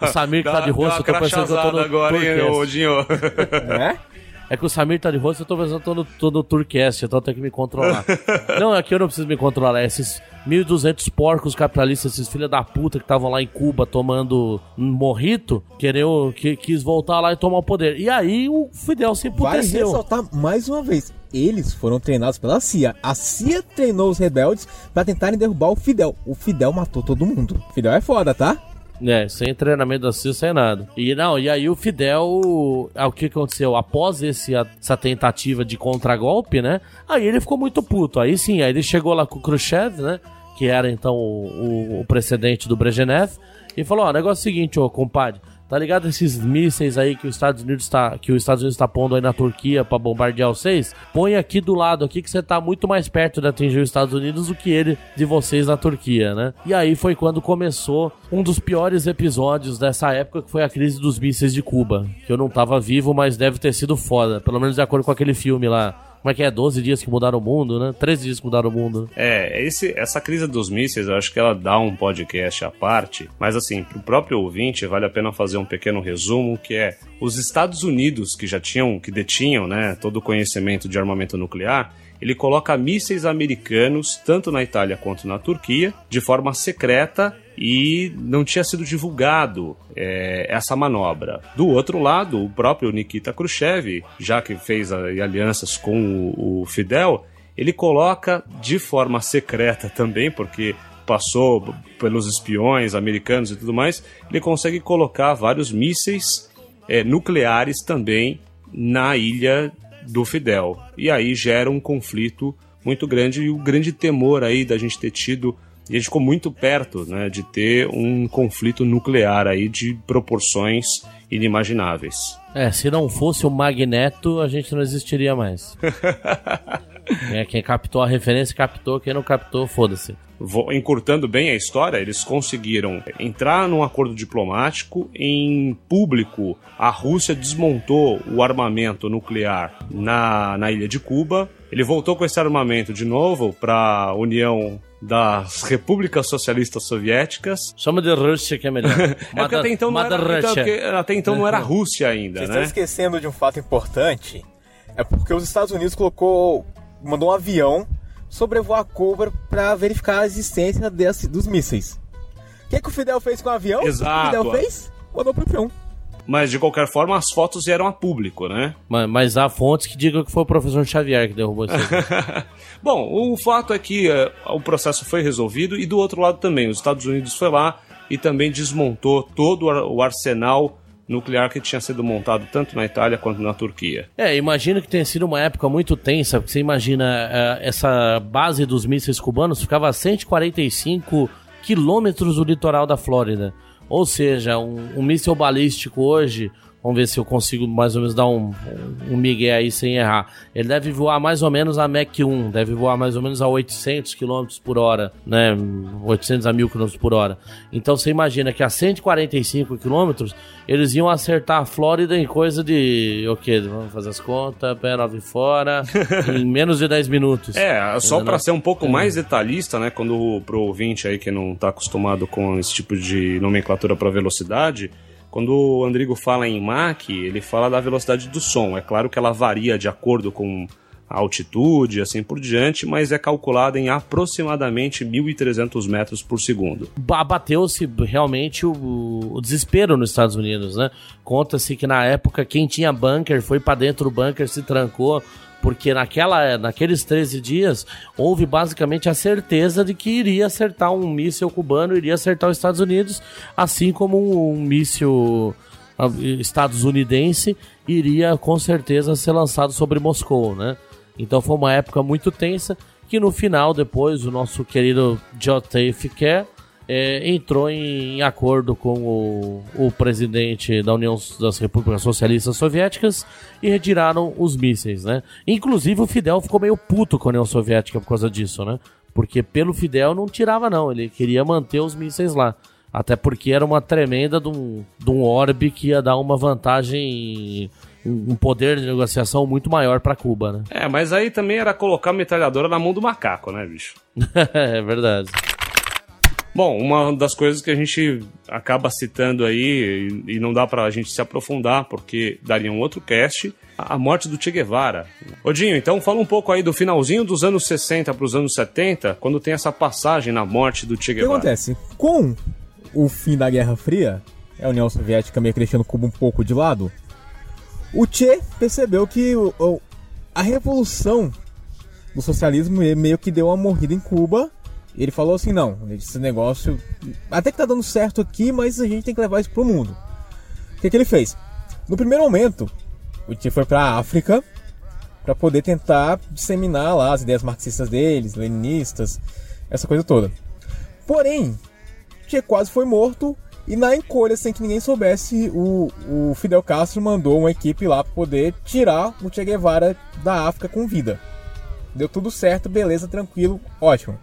É o Samir que tá de rosto, eu tô pensando que eu tô no agora, hein, Dinho? É? É que o Samir tá de rosto, eu tô pensando que eu tô no, tô no Tourcast, então eu tenho que me controlar. não, aqui eu não preciso me controlar, é esses 1.200 porcos capitalistas, esses filha da puta que estavam lá em Cuba tomando um morrito, quereu, que, quis voltar lá e tomar o poder. E aí o Fidel se emputeceu. Vale ressaltar mais uma vez, eles foram treinados pela CIA. A CIA treinou os rebeldes para tentarem derrubar o Fidel. O Fidel matou todo mundo. O Fidel é foda, tá? É, sem treinamento da CIA, sem nada. E não, e aí o Fidel, ah, o que aconteceu? Após esse, essa tentativa de contragolpe, né? Aí ele ficou muito puto. Aí sim, aí ele chegou lá com o Khrushchev, né? Que era então o, o, precedente do Brezhnev, e falou: Ó, oh, negócio é o seguinte, ô compadre. Tá ligado esses mísseis aí que os Estados Unidos está que os Estados Unidos está pondo aí na Turquia para bombardear vocês? Põe aqui do lado aqui que você tá muito mais perto de atingir os Estados Unidos do que ele de vocês na Turquia, né? E aí foi quando começou um dos piores episódios dessa época, que foi a crise dos mísseis de Cuba, que eu não tava vivo, mas deve ter sido foda, pelo menos de acordo com aquele filme lá. Como é que é? 12 dias que mudaram o mundo, né? 13 dias que mudaram o mundo. Né? É, esse, essa crise dos mísseis, eu acho que ela dá um podcast à parte, mas assim, pro próprio ouvinte, vale a pena fazer um pequeno resumo, que é os Estados Unidos, que já tinham, que detinham, né, todo o conhecimento de armamento nuclear, ele coloca mísseis americanos tanto na Itália quanto na Turquia de forma secreta e não tinha sido divulgado é, essa manobra. Do outro lado, o próprio Nikita Khrushchev, já que fez alianças com o, o Fidel, ele coloca de forma secreta também, porque passou pelos espiões americanos e tudo mais, ele consegue colocar vários mísseis é, nucleares também na ilha do Fidel. E aí gera um conflito muito grande e o grande temor aí da gente ter tido e a gente ficou muito perto né, de ter um conflito nuclear aí de proporções inimagináveis. É, se não fosse o Magneto, a gente não existiria mais. é, quem captou a referência captou, quem não captou, foda-se. Encurtando bem a história, eles conseguiram entrar num acordo diplomático. Em público, a Rússia desmontou o armamento nuclear na, na ilha de Cuba. Ele voltou com esse armamento de novo para a União das repúblicas socialistas soviéticas. Chama de Rússia que é melhor. é porque até então, não era, então, até então não era Rússia ainda, Vocês né? estão esquecendo de um fato importante. É porque os Estados Unidos colocou, mandou um avião sobrevoar Cuba para verificar a existência desse, dos mísseis. O que, que o Fidel fez com o avião? Exato. O que o Fidel fez? Mandou pro chão. Mas de qualquer forma, as fotos vieram a público, né? Mas, mas há fontes que digam que foi o professor Xavier que derrubou isso. Bom, o fato é que uh, o processo foi resolvido e do outro lado também, os Estados Unidos foi lá e também desmontou todo o arsenal nuclear que tinha sido montado tanto na Itália quanto na Turquia. É, imagino que tenha sido uma época muito tensa, porque você imagina uh, essa base dos mísseis cubanos ficava a 145 quilômetros do litoral da Flórida. Ou seja, um, um míssil balístico hoje, Vamos ver se eu consigo mais ou menos dar um, um migué aí sem errar. Ele deve voar mais ou menos a Mach 1, deve voar mais ou menos a 800 km por hora, né? 800 a 1000 km por hora. Então você imagina que a 145 km eles iam acertar a Flórida em coisa de. O quê? Vamos fazer as contas, pé 9 fora, em menos de 10 minutos. É, só para ser um pouco é. mais detalhista, né? Quando pro ouvinte aí que não tá acostumado com esse tipo de nomenclatura para velocidade quando o Andrigo fala em Mach, ele fala da velocidade do som. É claro que ela varia de acordo com a altitude, assim por diante, mas é calculada em aproximadamente 1.300 metros por segundo. Bateu-se realmente o, o, desespero nos Estados Unidos, né? Conta-se que na época quem tinha bunker foi para dentro do bunker, se trancou, porque naquela, naqueles 13 dias houve basicamente a certeza de que iria acertar um míssil cubano, iria acertar os Estados Unidos, assim como um, um míssil ah, estadunidense iria com certeza ser lançado sobre Moscou, né? Então foi uma época muito tensa que no final depois o nosso querido J.F. Kerr é, entrou em, acordo com o, o, presidente da União das Repúblicas Socialistas Soviéticas e retiraram os mísseis, né? Inclusive o Fidel ficou meio puto com a União Soviética por causa disso, né? Porque pelo Fidel não tirava não, ele queria manter os mísseis lá. Até porque era uma tremenda de um, de um orbe que ia dar uma vantagem um poder de negociação muito maior para Cuba, né? É, mas aí também era colocar a metralhadora na mão do macaco, né, bicho? é verdade. Bom, uma das coisas que a gente acaba citando aí, e não dá pra gente se aprofundar, porque daria um outro cast, a morte do Che Guevara. Odinho, então fala um pouco aí do finalzinho dos anos 60 para os anos 70, quando tem essa passagem na morte do Che Guevara. O que acontece? Com o fim da Guerra Fria, a União Soviética meio que deixando Cuba um pouco de lado, o Che percebeu que a revolução do socialismo meio que deu uma morrida em Cuba ele falou assim: não, esse negócio até que tá dando certo aqui, mas a gente tem que levar isso pro mundo. O que, que ele fez? No primeiro momento, o Che foi pra África para poder tentar disseminar lá as ideias marxistas deles, leninistas, essa coisa toda. Porém, Che quase foi morto e na encolha, sem que ninguém soubesse, o, o Fidel Castro mandou uma equipe lá para poder tirar o Che Guevara da África com vida. Deu tudo certo, beleza, tranquilo, ótimo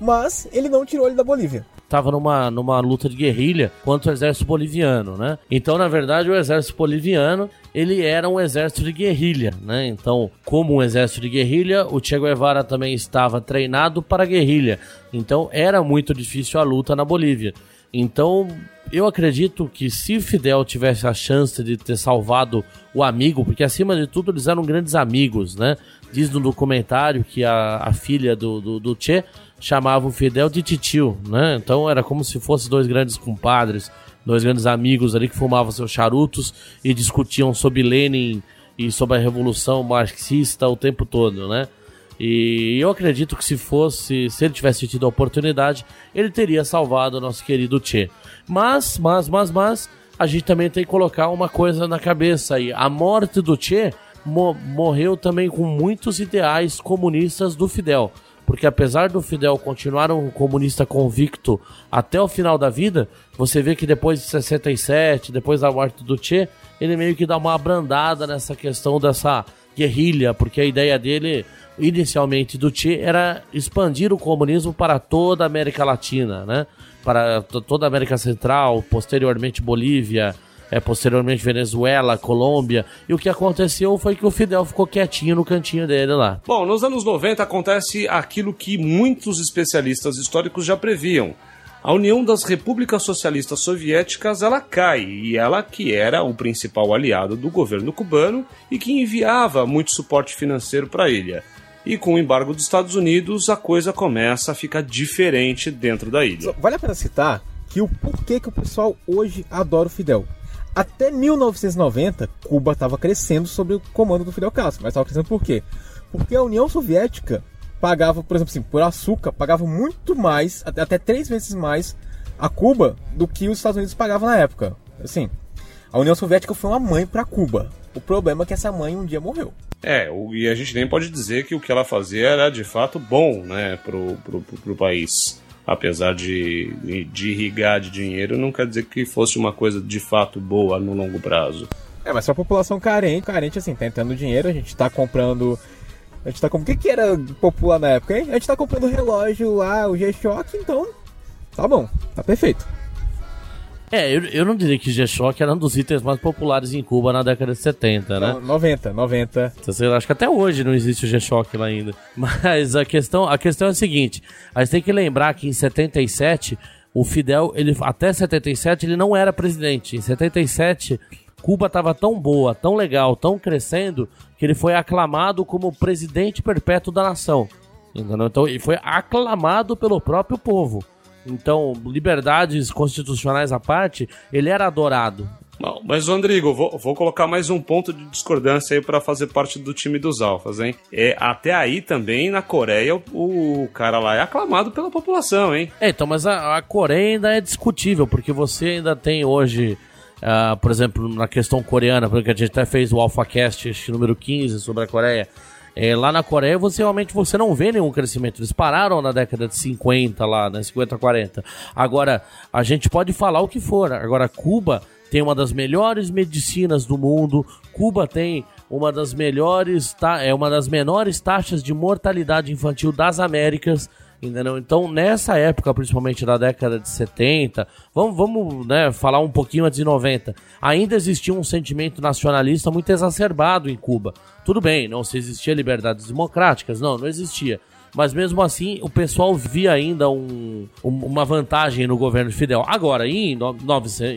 mas ele não tirou ele da Bolívia estava numa, numa luta de guerrilha contra o exército boliviano, né? Então, na verdade, o exército boliviano ele era um exército de guerrilha, né? Então, como um exército de guerrilha, o Che Guevara também estava treinado para guerrilha. Então, era muito difícil a luta na Bolívia. Então, eu acredito que se Fidel tivesse a chance de ter salvado o amigo, porque acima de tudo eles eram grandes amigos, né? Diz no documentário que a, a filha do, do, do Che chamava o Fidel de titio, né? Então era como se fossem dois grandes compadres, dois grandes amigos ali que fumavam seus charutos e discutiam sobre Lenin e sobre a revolução marxista o tempo todo, né? E eu acredito que se fosse, se ele tivesse tido a oportunidade, ele teria salvado o nosso querido Che. Mas, mas, mas, mas, a gente também tem que colocar uma coisa na cabeça aí. A morte do Che mo morreu também com muitos ideais comunistas do Fidel porque apesar do Fidel continuar um comunista convicto até o final da vida, você vê que depois de 67, depois da morte do Che, ele meio que dá uma abrandada nessa questão dessa guerrilha, porque a ideia dele, inicialmente do Che, era expandir o comunismo para toda a América Latina, né? Para toda a América Central, posteriormente Bolívia, é, posteriormente Venezuela, Colômbia. E o que aconteceu foi que o Fidel ficou quietinho no cantinho dele lá. Bom, nos anos 90 acontece aquilo que muitos especialistas históricos já previam. A União das Repúblicas Socialistas Soviéticas ela cai e ela que era o principal aliado do governo cubano e que enviava muito suporte financeiro para a ilha. E com o embargo dos Estados Unidos, a coisa começa a ficar diferente dentro da ilha. Vale a pena citar que o porquê que o pessoal hoje adora o Fidel até 1990, Cuba estava crescendo sob o comando do Fidel Castro. Mas estava crescendo por quê? Porque a União Soviética pagava, por exemplo, assim, por açúcar, pagava muito mais, até três vezes mais a Cuba do que os Estados Unidos pagavam na época. Assim, a União Soviética foi uma mãe para Cuba. O problema é que essa mãe um dia morreu. É, e a gente nem pode dizer que o que ela fazia era de fato bom, né, pro, pro, pro país. Apesar de, de irrigar de dinheiro, não quer dizer que fosse uma coisa de fato boa no longo prazo. É, mas a população carente, carente assim, tá entrando dinheiro, a gente tá comprando. A gente tá comprando. O que, que era popular na época, hein? A gente tá comprando relógio lá, o G-Shock, então. Tá bom, tá perfeito. É, eu, eu não diria que G-Shock era um dos itens mais populares em Cuba na década de 70, né? 90, 90. Então, acho que até hoje não existe o G-Shock lá ainda. Mas a questão, a questão é a seguinte: a gente tem que lembrar que em 77, o Fidel, ele, até 77, ele não era presidente. Em 77, Cuba estava tão boa, tão legal, tão crescendo, que ele foi aclamado como presidente perpétuo da nação. Entendeu? Então, ele foi aclamado pelo próprio povo. Então, liberdades constitucionais à parte, ele era adorado. Bom, mas, Rodrigo, vou, vou colocar mais um ponto de discordância aí para fazer parte do time dos alfas, hein? É, até aí também, na Coreia, o, o cara lá é aclamado pela população, hein? É, então, mas a, a Coreia ainda é discutível, porque você ainda tem hoje... Uh, por exemplo, na questão coreana, porque a gente até fez o AlphaCast número 15 sobre a Coreia, é, lá na Coreia, você realmente você não vê nenhum crescimento. Eles pararam na década de 50 lá, né? 50, 40. Agora, a gente pode falar o que for. Agora, Cuba tem uma das melhores medicinas do mundo. Cuba tem uma das melhores, tá, é uma das menores taxas de mortalidade infantil das Américas. Entendeu? Então, nessa época, principalmente da década de 70, vamos, vamos né, falar um pouquinho antes de 90, ainda existia um sentimento nacionalista muito exacerbado em Cuba. Tudo bem, não se existia liberdades democráticas, não, não existia. Mas mesmo assim, o pessoal via ainda um, uma vantagem no governo Fidel. Agora, em,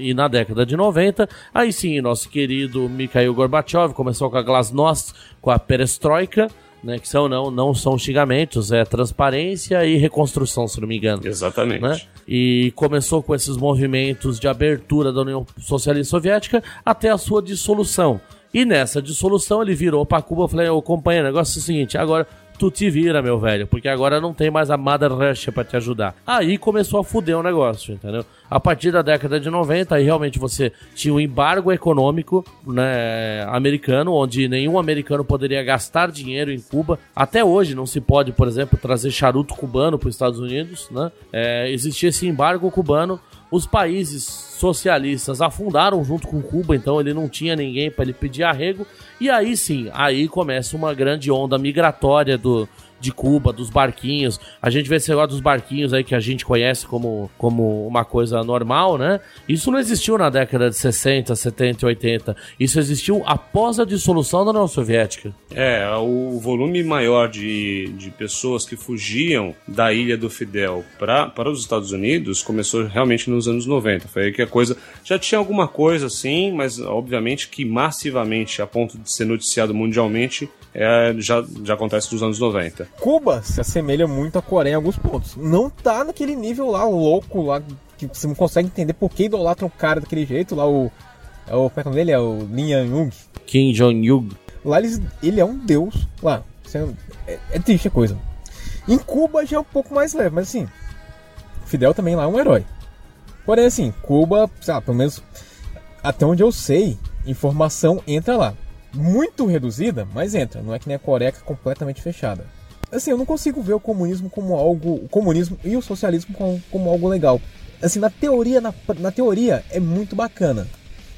e na década de 90, aí sim, nosso querido Mikhail Gorbachev começou com a Glasnost, com a Perestroika, né? Que são não, não são xingamentos, é transparência e reconstrução, se não me engano. Exatamente. Né? E começou com esses movimentos de abertura da União Socialista Soviética até a sua dissolução. E nessa dissolução ele virou para Cuba e falou: companheiro, o negócio é o seguinte, agora tu te vira, meu velho, porque agora não tem mais a Mother Russia pra te ajudar. Aí começou a fuder o negócio, entendeu? A partir da década de 90, aí realmente você tinha um embargo econômico né, americano, onde nenhum americano poderia gastar dinheiro em Cuba. Até hoje não se pode, por exemplo, trazer charuto cubano para os Estados Unidos, né? É, existia esse embargo cubano. Os países socialistas afundaram junto com Cuba, então ele não tinha ninguém para ele pedir arrego. E aí sim, aí começa uma grande onda migratória do, de Cuba, dos barquinhos. A gente vê esse negócio dos barquinhos aí que a gente conhece como, como uma coisa normal, né? Isso não existiu na década de 60, 70 e 80. Isso existiu após a dissolução da União Soviética. É, o volume maior de, de pessoas que fugiam da ilha do Fidel para os Estados Unidos começou realmente nos anos 90. Foi aí que a coisa. Já tinha alguma coisa assim, mas obviamente que massivamente, a ponto de ser noticiado mundialmente, é, já, já acontece dos anos 90. Cuba se assemelha muito à Coreia em alguns pontos. Não tá naquele nível lá louco, lá que você não consegue entender por que idolatra um cara daquele jeito, lá o. É o como é que é dele? É o Lin Yang Kim Jong-un. Lá ele, ele é um deus. Lá. É, é, é triste a coisa. Em Cuba já é um pouco mais leve, mas assim. Fidel também lá é um herói. Porém, assim, Cuba, lá, pelo menos até onde eu sei, informação entra lá muito reduzida, mas entra. Não é que nem a é completamente fechada. Assim, eu não consigo ver o comunismo como algo. O comunismo e o socialismo como, como algo legal. Assim, na teoria, na, na teoria é muito bacana.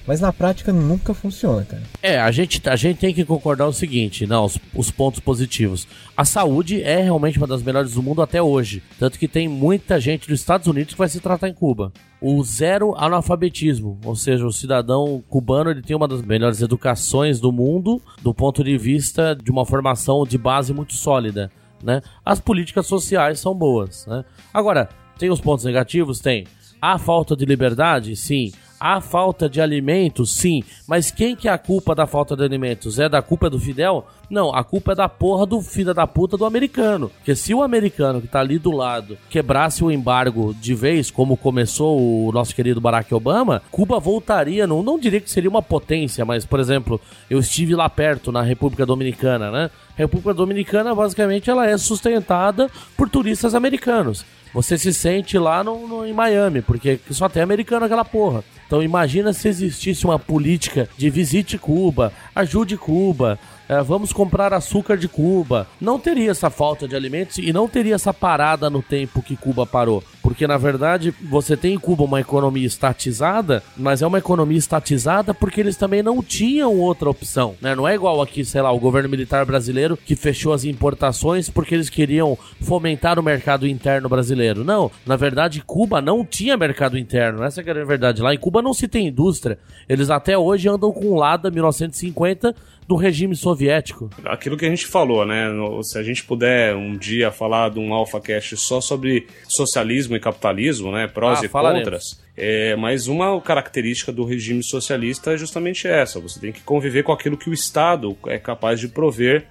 Mas na prática nunca funciona, cara. É, a gente, a gente tem que concordar o seguinte, não, os, os, pontos positivos. A saúde é realmente uma das melhores do mundo até hoje. Tanto que tem muita gente dos Estados Unidos que vai se tratar em Cuba. O zero analfabetismo, ou seja, o cidadão cubano ele tem uma das melhores educações do mundo do ponto de vista de uma formação de base muito sólida. Né? As políticas sociais são boas. Né? Agora, tem os pontos negativos? Tem. Há falta de liberdade? Sim. Há falta de alimentos? Sim. Mas quem que é a culpa da falta de alimentos? É da culpa do Fidel? Não, a culpa é da porra do filho da puta do americano. Porque se o americano que tá ali do lado quebrasse o embargo de vez, como começou o nosso querido Barack Obama, Cuba voltaria, não, não diria que seria uma potência, mas, por exemplo, eu estive lá perto, na República Dominicana, né? A República Dominicana, basicamente, ela é sustentada por turistas americanos. Você se sente lá no, no, em Miami, porque só tem americano aquela porra. Então imagina se existisse uma política de visite Cuba, ajude Cuba, é, vamos comprar açúcar de Cuba. Não teria essa falta de alimentos e não teria essa parada no tempo que Cuba parou. Porque, na verdade, você tem em Cuba uma economia estatizada, mas é uma economia estatizada porque eles também não tinham outra opção. Né? Não é igual aqui, sei lá, o governo militar brasileiro que fechou as importações porque eles queriam fomentar o mercado interno brasileiro. Não, na verdade, Cuba não tinha mercado interno. Essa é a verdade. Lá em Cuba não se tem indústria. Eles até hoje andam com um Lada 1950 do regime soviético. Aquilo que a gente falou, né? Se a gente puder um dia falar de um AlphaCast só sobre socialismo e capitalismo, né? Prós ah, e contras. É, mas uma característica do regime socialista é justamente essa: você tem que conviver com aquilo que o Estado é capaz de prover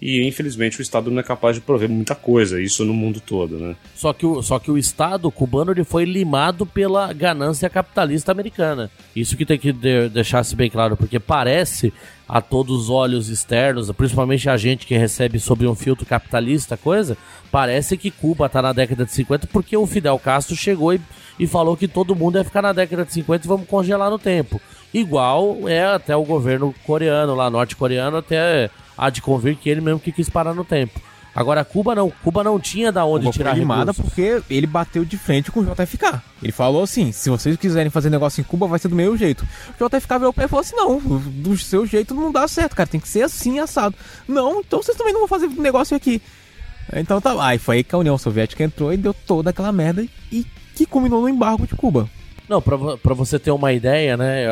e infelizmente o Estado não é capaz de prover muita coisa, isso no mundo todo, né? Só que o, só que o Estado cubano ele foi limado pela ganância capitalista americana. Isso que tem que de, deixar-se bem claro, porque parece a todos os olhos externos, principalmente a gente que recebe sob um filtro capitalista coisa, parece que Cuba está na década de 50 porque o Fidel Castro chegou e, e falou que todo mundo ia ficar na década de 50 e vamos congelar no tempo. Igual é até o governo coreano lá, norte-coreano, até há de convir que ele mesmo que quis parar no tempo. Agora, Cuba não. Cuba não tinha da onde Cuba tirar foi limada porque ele bateu de frente com o JFK. Ele falou assim: se vocês quiserem fazer negócio em Cuba, vai ser do meu jeito. O JFK veio pé e falou assim: não, do seu jeito não dá certo, cara. Tem que ser assim, assado. Não, então vocês também não vão fazer negócio aqui. Então tá. Aí foi aí que a União Soviética entrou e deu toda aquela merda e que culminou no embargo de Cuba. Não, pra você ter uma ideia, né?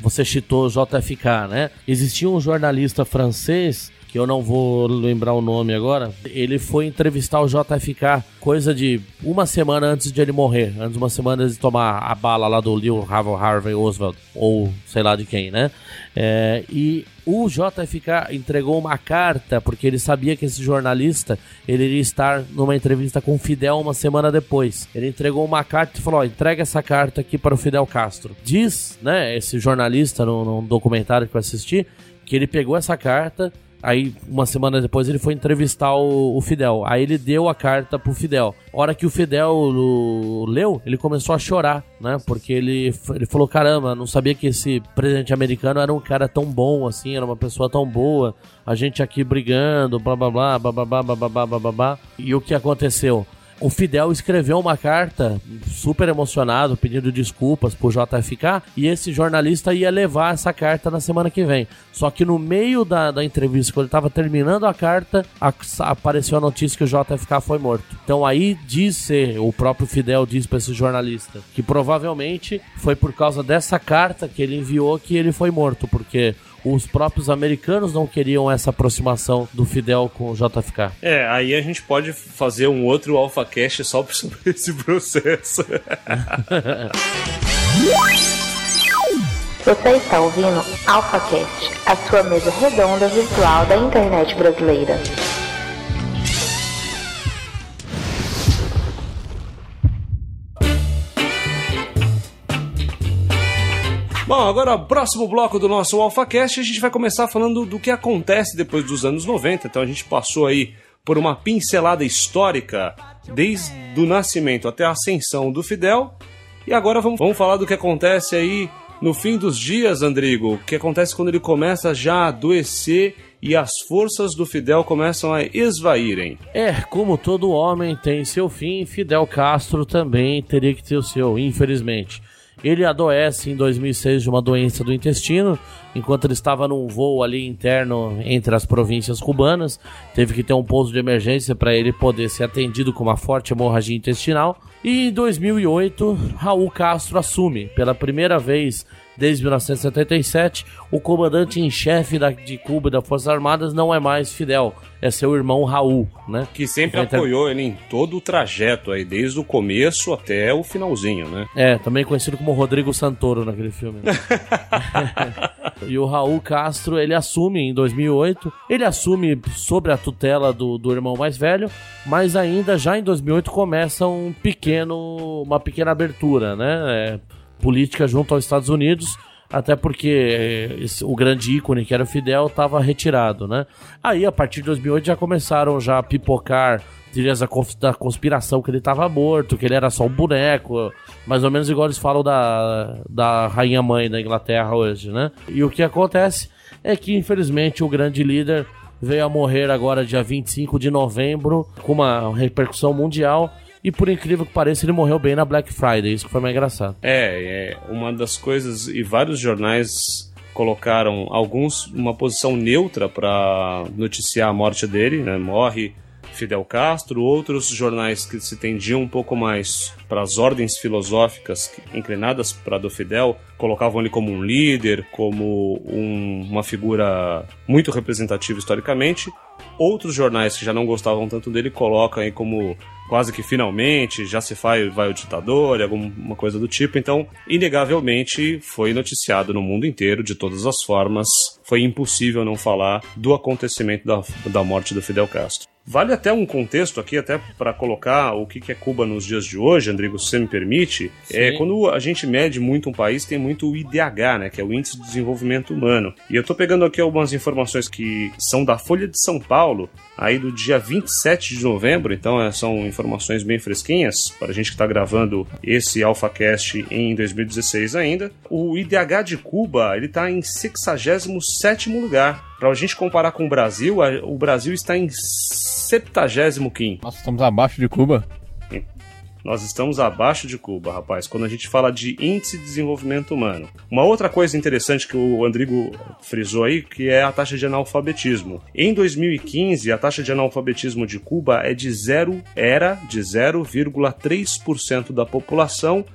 Você citou JFK, né? Existia um jornalista francês que eu não vou lembrar o nome agora, ele foi entrevistar o JFK coisa de uma semana antes de ele morrer, antes de uma semana de tomar a bala lá do Leo Harvey Oswald, ou sei lá de quem, né? É, e o JFK entregou uma carta, porque ele sabia que esse jornalista ele iria estar numa entrevista com o Fidel uma semana depois. Ele entregou uma carta e falou: entrega essa carta aqui para o Fidel Castro. Diz, né, esse jornalista, num, num documentário que eu assisti, que ele pegou essa carta, Aí, uma semana depois, ele foi entrevistar o, o Fidel. Aí ele deu a carta pro Fidel. Hora que o Fidel o, leu, ele começou a chorar, né? Porque ele, ele falou: caramba, não sabia que esse presidente americano era um cara tão bom assim, era uma pessoa tão boa. A gente aqui brigando, blá blá blá, blá blá blá blá blá blá blá. E o que aconteceu? O Fidel escreveu uma carta super emocionado, pedindo desculpas por JFK, e esse jornalista ia levar essa carta na semana que vem. Só que no meio da, da entrevista, quando ele estava terminando a carta, a, apareceu a notícia que o JFK foi morto. Então aí disse, o próprio Fidel disse para esse jornalista, que provavelmente foi por causa dessa carta que ele enviou que ele foi morto, porque os próprios americanos não queriam essa aproximação do Fidel com o JFK. É, aí a gente pode fazer um outro AlphaCast só sobre esse processo. Você está ouvindo AlphaCast, a sua mesa redonda virtual da internet brasileira. Bom, agora próximo bloco do nosso AlphaCast, a gente vai começar falando do que acontece depois dos anos 90. Então a gente passou aí por uma pincelada histórica desde o nascimento até a ascensão do Fidel. E agora vamos, vamos falar do que acontece aí no fim dos dias, Andrigo. O que acontece quando ele começa já a adoecer e as forças do Fidel começam a esvaírem. É, como todo homem tem seu fim, Fidel Castro também teria que ter o seu, infelizmente. Ele adoece em 2006 de uma doença do intestino, enquanto ele estava num voo ali interno entre as províncias cubanas. Teve que ter um pouso de emergência para ele poder ser atendido com uma forte hemorragia intestinal. E em 2008, Raul Castro assume pela primeira vez desde 1977, o comandante em chefe de Cuba e das Forças Armadas não é mais Fidel, é seu irmão Raul, né? Que sempre apoiou ele em todo o trajeto aí, desde o começo até o finalzinho, né? É, também conhecido como Rodrigo Santoro naquele filme. Né? e o Raul Castro, ele assume em 2008, ele assume sobre a tutela do, do irmão mais velho, mas ainda já em 2008 começa um pequeno, uma pequena abertura, né? É, política junto aos Estados Unidos, até porque eh, esse, o grande ícone que era o Fidel estava retirado, né? Aí a partir de 2008 já começaram já a pipocar teorias da, conspiração que ele estava morto, que ele era só um boneco, mais ou menos igual eles falam da, da rainha mãe da Inglaterra hoje, né? E o que acontece é que infelizmente o grande líder veio a morrer agora dia 25 de novembro com uma repercussão mundial e por incrível que pareça, ele morreu bem na Black Friday. Isso que foi mais engraçado. É, é uma das coisas. E vários jornais colocaram alguns uma posição neutra para noticiar a morte dele, né? Morre Fidel Castro, outros jornais que se tendiam um pouco mais para as ordens filosóficas inclinadas para do Fidel colocavam ele como um líder, como um, uma figura muito representativa historicamente. Outros jornais que já não gostavam tanto dele colocam aí como quase que finalmente já se vai, vai o ditador, alguma coisa do tipo. Então, inegavelmente, foi noticiado no mundo inteiro, de todas as formas. Foi impossível não falar do acontecimento da, da morte do Fidel Castro. Vale até um contexto aqui, até para colocar o que é Cuba nos dias de hoje, Andrigo, se você me permite. É, quando a gente mede muito um país, tem muito o IDH, né, que é o Índice de Desenvolvimento Humano. E eu estou pegando aqui algumas informações que são da Folha de São Paulo, aí do dia 27 de novembro, então é, são informações bem fresquinhas para a gente que está gravando esse AlphaCast em 2016 ainda. O IDH de Cuba, ele está em 67º lugar. Para a gente comparar com o Brasil, o Brasil está em 75. Nós estamos abaixo de Cuba? Nós estamos abaixo de Cuba, rapaz, quando a gente fala de índice de desenvolvimento humano. Uma outra coisa interessante que o Andrigo frisou aí, que é a taxa de analfabetismo. Em 2015, a taxa de analfabetismo de Cuba é de zero, era de 0,3% da população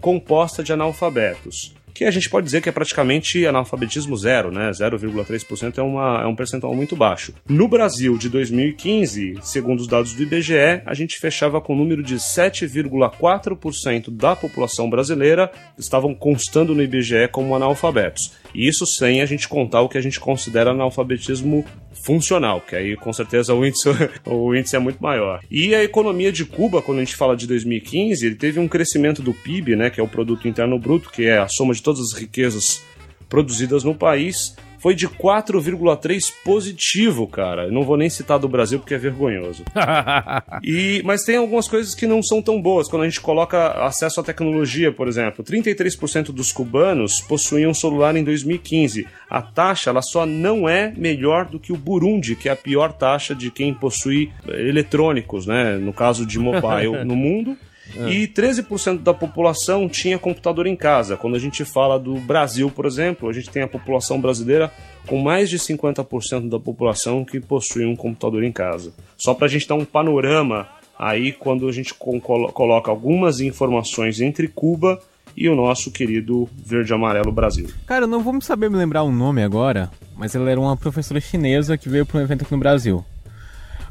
composta de analfabetos que a gente pode dizer que é praticamente analfabetismo zero, né? 0,3% é, uma, é um percentual muito baixo. No Brasil de 2015, segundo os dados do IBGE, a gente fechava com o um número de 7,4% da população brasileira estavam constando no IBGE como analfabetos. Isso sem a gente contar o que a gente considera analfabetismo funcional, que aí com certeza o índice, o índice é muito maior. E a economia de Cuba, quando a gente fala de 2015, ele teve um crescimento do PIB, né, que é o produto interno bruto, que é a soma de todas as riquezas produzidas no país, foi de 4,3 positivo, cara. Não vou nem citar do Brasil porque é vergonhoso. e, mas tem algumas coisas que não são tão boas. Quando a gente coloca acesso à tecnologia, por exemplo, 33% dos cubanos possuíam celular em 2015. A taxa ela só não é melhor do que o Burundi, que é a pior taxa de quem possui eletrônicos, né? No caso de mobile no mundo. É. E 13% da população tinha computador em casa. Quando a gente fala do Brasil, por exemplo, a gente tem a população brasileira com mais de 50% da população que possui um computador em casa. Só para a gente dar um panorama aí quando a gente coloca algumas informações entre Cuba e o nosso querido verde amarelo Brasil. Cara, não vou saber me lembrar o nome agora, mas ela era uma professora chinesa que veio para um evento aqui no Brasil.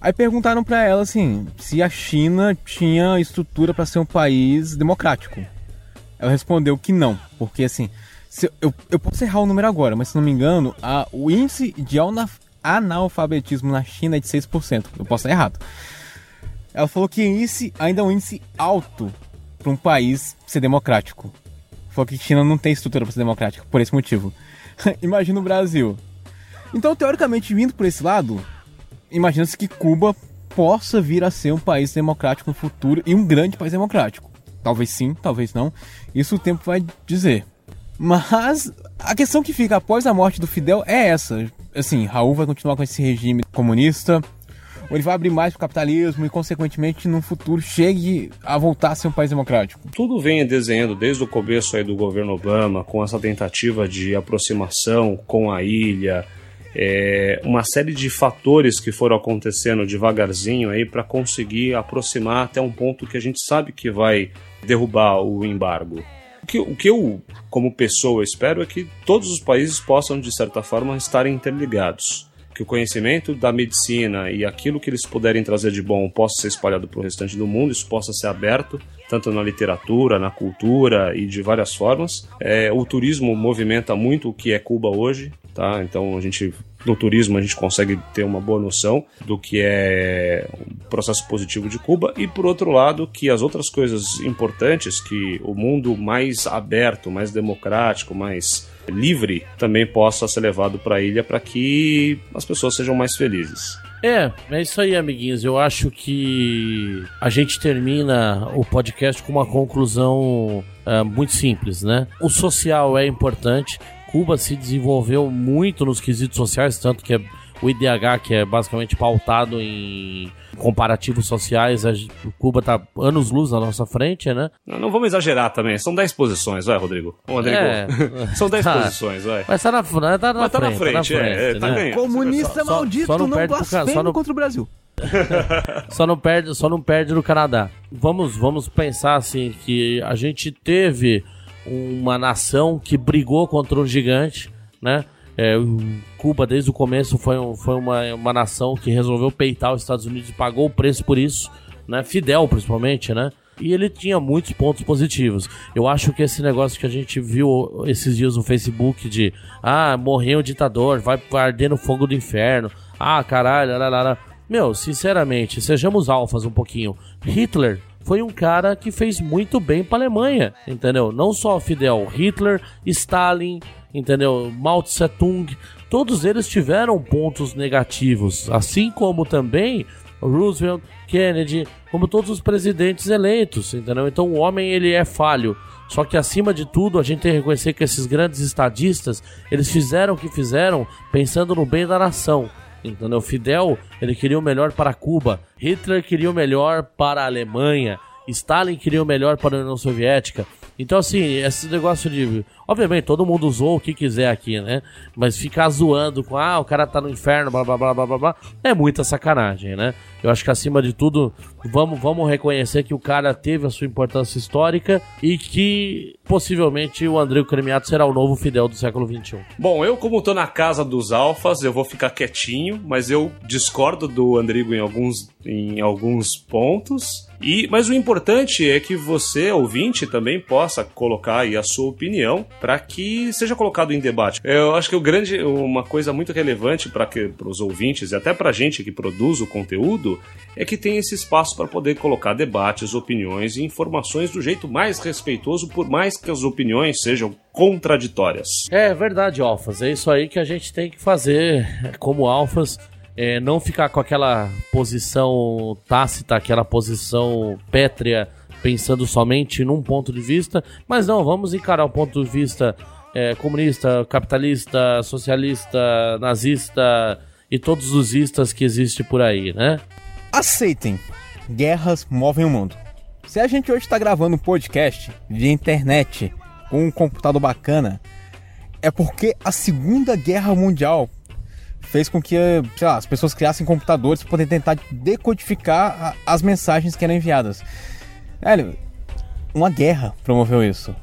Aí perguntaram para ela assim, se a China tinha estrutura para ser um país democrático. Ela respondeu que não, porque assim, eu, eu, eu, posso errar o número agora, mas se não me engano, a, o índice de analfabetismo na China é de 6%. Eu posso estar errado. Ela falou que esse ainda é um índice alto para um país ser democrático. Falou que China não tem estrutura para ser democrática, por esse motivo. Imagina o Brasil. Então, teoricamente, vindo por esse lado, imagina-se que Cuba possa vir a ser um país democrático no futuro e um grande país democrático. Talvez sim, talvez não. Isso o tempo vai dizer. Mas a questão que fica após a morte do Fidel é essa. Assim, Raul vai continuar com esse regime comunista, ou ele vai abrir mais para o capitalismo e, consequentemente, no futuro chegue a voltar a ser um país democrático? Tudo vem desenhando desde o começo aí do governo Obama, com essa tentativa de aproximação com a ilha, é, uma série de fatores que foram acontecendo devagarzinho aí para conseguir aproximar até um ponto que a gente sabe que vai derrubar o embargo. O que, o que eu, como pessoa, espero é que todos os países possam, de certa forma, estarem interligados que o conhecimento da medicina e aquilo que eles puderem trazer de bom possa ser espalhado para o restante do mundo, isso possa ser aberto, tanto na literatura, na cultura e de várias formas. É, o turismo movimenta muito o que é Cuba hoje, tá? Então a gente no turismo a gente consegue ter uma boa noção do que é um processo positivo de Cuba e por outro lado que as outras coisas importantes que o mundo mais aberto, mais democrático, mais livre também possa ser levado para a ilha para que as pessoas sejam mais felizes. É, é isso aí, amiguinhos. Eu acho que a gente termina o podcast com uma conclusão uh, muito simples, né? O social é importante. Cuba se desenvolveu muito nos quesitos sociais, tanto que é o IDH, que é basicamente pautado em comparativos sociais, a Cuba está anos luz na nossa frente, né? Não, não, vamos exagerar também, são 10 posições, vai, Rodrigo. Ô, Rodrigo, é, são 10 tá. posições, vai. Mas tá na, tá na Mas tá frente, na frente, tá na frente, é, tá né? ganhando. Comunista só, maldito, só, não, não blasfeme só não... contra o Brasil. só não perde, só não perde no Canadá. Vamos, vamos pensar assim que a gente teve uma nação que brigou contra um gigante, né? É, Cuba, desde o começo, foi, um, foi uma, uma nação que resolveu peitar os Estados Unidos e pagou o preço por isso, né? Fidel, principalmente, né? E ele tinha muitos pontos positivos. Eu acho que esse negócio que a gente viu esses dias no Facebook de ah, morreu o ditador, vai arder no fogo do inferno, ah, caralho, lá, lá, lá. Meu, sinceramente, sejamos alfas um pouquinho. Hitler foi um cara que fez muito bem para Alemanha, entendeu? Não só Fidel, Hitler, Stalin, entendeu? Mao Tse Tung, todos eles tiveram pontos negativos, assim como também Roosevelt, Kennedy, como todos os presidentes eleitos, entendeu? Então o homem ele é falho. Só que acima de tudo, a gente tem que reconhecer que esses grandes estadistas, eles fizeram o que fizeram pensando no bem da nação. Entendeu? Fidel, ele queria o melhor para Cuba, Hitler queria o melhor para a Alemanha, Stalin queria o melhor para a União Soviética. Então, assim, esse negócio de. Obviamente, todo mundo usou o que quiser aqui, né? Mas ficar zoando com, ah, o cara tá no inferno, blá blá blá blá blá blá, é muita sacanagem, né? Eu acho que acima de tudo, vamos, vamos reconhecer que o cara teve a sua importância histórica e que possivelmente o André Cremiato será o novo Fidel do século XXI. Bom, eu, como tô na casa dos alfas, eu vou ficar quietinho, mas eu discordo do Andrigo em alguns, em alguns pontos. E, mas o importante é que você, ouvinte, também possa colocar aí a sua opinião para que seja colocado em debate. Eu acho que o grande, uma coisa muito relevante para os ouvintes e até para a gente que produz o conteúdo é que tem esse espaço para poder colocar debates, opiniões e informações do jeito mais respeitoso, por mais que as opiniões sejam contraditórias. É verdade, Alfas. É isso aí que a gente tem que fazer como Alfas é, não ficar com aquela posição tácita, aquela posição pétrea, pensando somente num ponto de vista, mas não, vamos encarar o ponto de vista é, comunista, capitalista, socialista, nazista e todos os istas que existem por aí, né? Aceitem, guerras movem o mundo. Se a gente hoje está gravando um podcast via internet com um computador bacana, é porque a Segunda Guerra Mundial fez com que lá, as pessoas criassem computadores para poder tentar decodificar as mensagens que eram enviadas. Velho, uma guerra promoveu isso.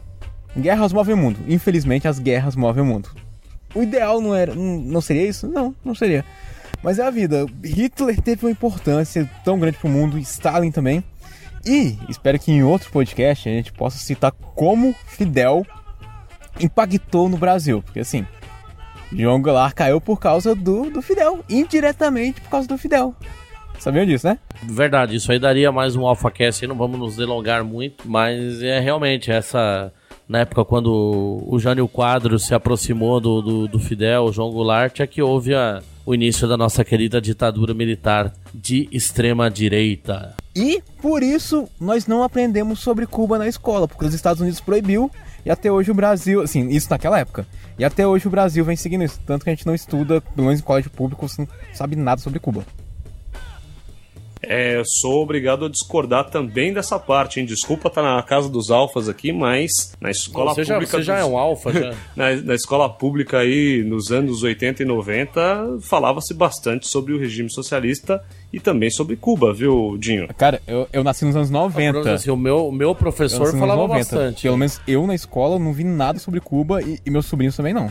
Guerras movem o mundo. Infelizmente, as guerras movem o mundo. O ideal não era, não seria isso? Não, não seria. Mas é a vida. Hitler teve uma importância tão grande para o mundo, Stalin também. E espero que em outro podcast a gente possa citar como Fidel impactou no Brasil. Porque assim, João Goulart caiu por causa do, do Fidel, indiretamente por causa do Fidel. Sabiam disso, né? Verdade, isso aí daria mais um AlphaCast, não vamos nos delongar muito, mas é realmente essa. Na época quando o Jânio Quadro se aproximou do, do, do Fidel, o João Goulart, é que houve a, o início da nossa querida ditadura militar de extrema direita. E por isso nós não aprendemos sobre Cuba na escola, porque os Estados Unidos proibiu e até hoje o Brasil, assim, isso naquela época. E até hoje o Brasil vem seguindo isso. Tanto que a gente não estuda, pelo menos em colégio público, você não sabe nada sobre Cuba. É, eu sou obrigado a discordar também dessa parte, hein? Desculpa estar na casa dos alfas aqui, mas na escola você pública. Já, você dos... já é um alfa, já. na, na escola pública aí, nos anos 80 e 90, falava-se bastante sobre o regime socialista e também sobre Cuba, viu, Dinho? Cara, eu, eu nasci nos anos 90. Assim, o meu, o meu professor falava bastante. Pelo menos eu na escola não vi nada sobre Cuba e, e meus sobrinhos também não.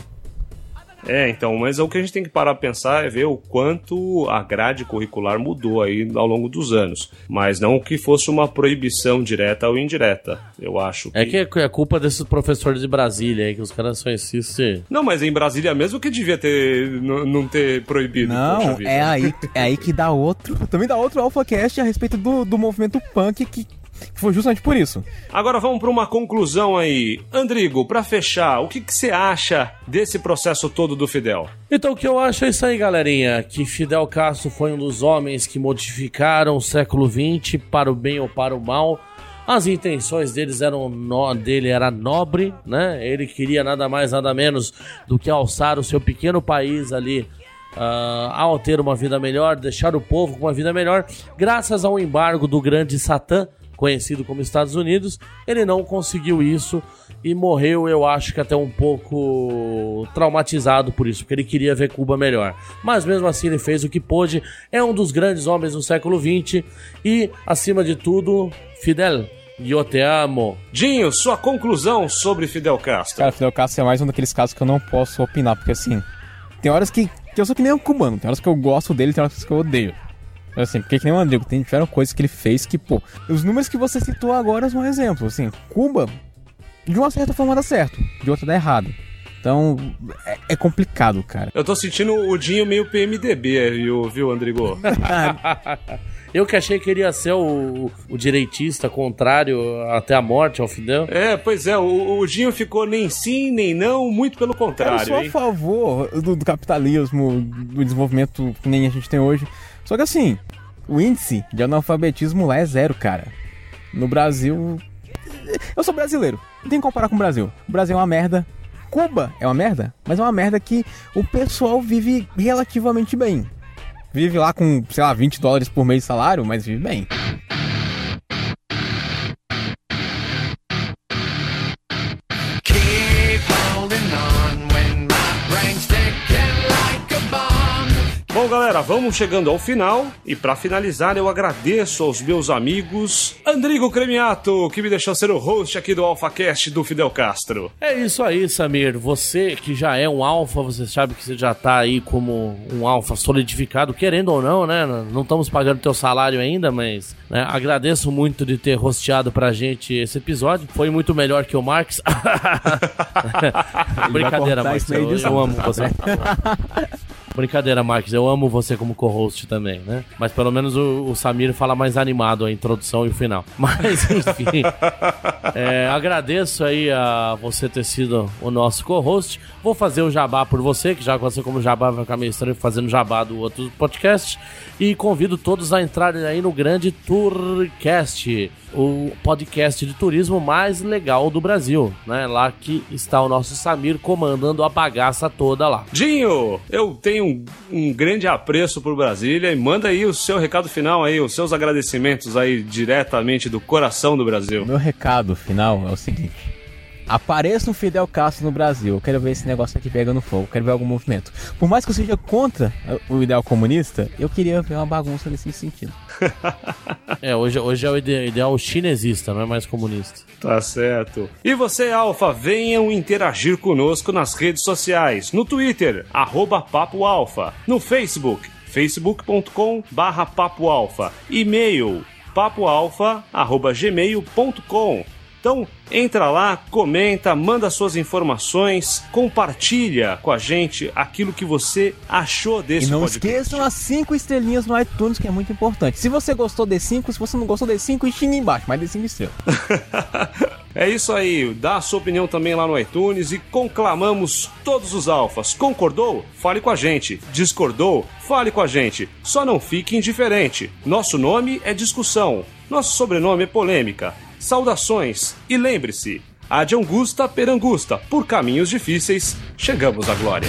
É, então, mas o que a gente tem que parar a pensar é ver o quanto a grade curricular mudou aí ao longo dos anos. Mas não que fosse uma proibição direta ou indireta. Eu acho que. É que é culpa desses professores de Brasília aí, que os caras só insistem. Não, mas em Brasília mesmo que devia ter. não ter proibido. Não, é aí, é aí que dá outro. Também dá outro AlphaCast a respeito do, do movimento punk que foi justamente por isso. Agora vamos para uma conclusão aí. Andrigo, para fechar, o que, que você acha desse processo todo do Fidel? Então, o que eu acho é isso aí, galerinha. Que Fidel Castro foi um dos homens que modificaram o século XX para o bem ou para o mal. As intenções deles eram no, dele era nobre, né? Ele queria nada mais nada menos do que alçar o seu pequeno país ali Uh, ao ter uma vida melhor, deixar o povo com uma vida melhor, graças ao embargo do grande Satã, conhecido como Estados Unidos, ele não conseguiu isso e morreu, eu acho que até um pouco traumatizado por isso, porque ele queria ver Cuba melhor. Mas mesmo assim ele fez o que pôde, é um dos grandes homens do século XX e, acima de tudo, Fidel. Eu te amo. Dinho, sua conclusão sobre Fidel Castro. Cara, Fidel Castro é mais um daqueles casos que eu não posso opinar, porque assim, tem horas que, que eu sou que nem um cubano, tem horas que eu gosto dele, tem horas que eu odeio. Assim, porque que nem o Andrigo, tem, tiveram coisas que ele fez que, pô, os números que você citou agora são um exemplo. Assim, Cuba, de uma certa forma dá certo, de outra dá errado. Então, é, é, complicado, cara. Eu tô sentindo o Dinho meio PMDB, viu, viu Andrigo? Eu que achei que iria ser o, o, direitista contrário até a morte ao Fidel. É, pois é, o, o Dinho ficou nem sim, nem não, muito pelo contrário. Eu sou a favor do, do capitalismo, do desenvolvimento que nem a gente tem hoje. Só que assim, o índice de analfabetismo lá é zero, cara. No Brasil. Eu sou brasileiro, não tem que comparar com o Brasil. O Brasil é uma merda. Cuba é uma merda, mas é uma merda que o pessoal vive relativamente bem. Vive lá com, sei lá, 20 dólares por mês de salário, mas vive bem. Bom, galera, vamos chegando ao final e para finalizar eu agradeço aos meus amigos Andrigo Cremiato, que me deixou ser o host aqui do AlphaCast do Fidel Castro. É isso aí, Samir. Você que já é um alfa, você sabe que você já tá aí como um alfa solidificado, querendo ou não, né? Não estamos pagando teu salário ainda, mas né? agradeço muito de ter hosteado pra gente esse episódio. Foi muito melhor que o Marx. Brincadeira, Marx. Eu, eu amo você. Brincadeira, Marcos. Eu amo você como co-host também, né? Mas pelo menos o, o, Samir fala mais animado a introdução e o final. Mas, enfim. é, agradeço aí a você ter sido o nosso co-host. Vou fazer o jabá por você, que já aconteceu como jabá, vai ficar meio estranho fazendo jabá do outro podcast. E convido todos a entrarem aí no grande Tourcast o podcast de turismo mais legal do Brasil, né? Lá que está o nosso Samir comandando a bagaça toda lá. Dinho, eu tenho um, um grande apreço por Brasília e manda aí o seu recado final aí, os seus agradecimentos aí diretamente do coração do Brasil. Meu recado final é o seguinte: Apareça um Fidel Castro no Brasil. Eu quero ver esse negócio aqui pegando fogo. quero ver algum movimento. Por mais que eu seja contra o ideal comunista, eu queria ver uma bagunça nesse sentido. é, hoje, hoje é o ideal chinesista, não é mais comunista. Tá certo. E você, Alfa, venham interagir conosco nas redes sociais. No Twitter, arroba Papo Alfa. No Facebook, facebook.com barra Papo Alfa. E-mail, papoalfa.gmail.com então, entra lá, comenta, manda suas informações, compartilha com a gente aquilo que você achou desse podcast. E não podcast. esqueçam as 5 estrelinhas no iTunes, que é muito importante. Se você gostou de 5, se você não gostou de 5, xinga embaixo, mas de 5 estrelas. É isso aí, dá a sua opinião também lá no iTunes e conclamamos todos os alfas. Concordou? Fale com a gente. Discordou? Fale com a gente. Só não fique indiferente. Nosso nome é discussão. Nosso sobrenome é polêmica. Saudações e lembre-se, ad angusta per angusta, por caminhos difíceis, chegamos à glória.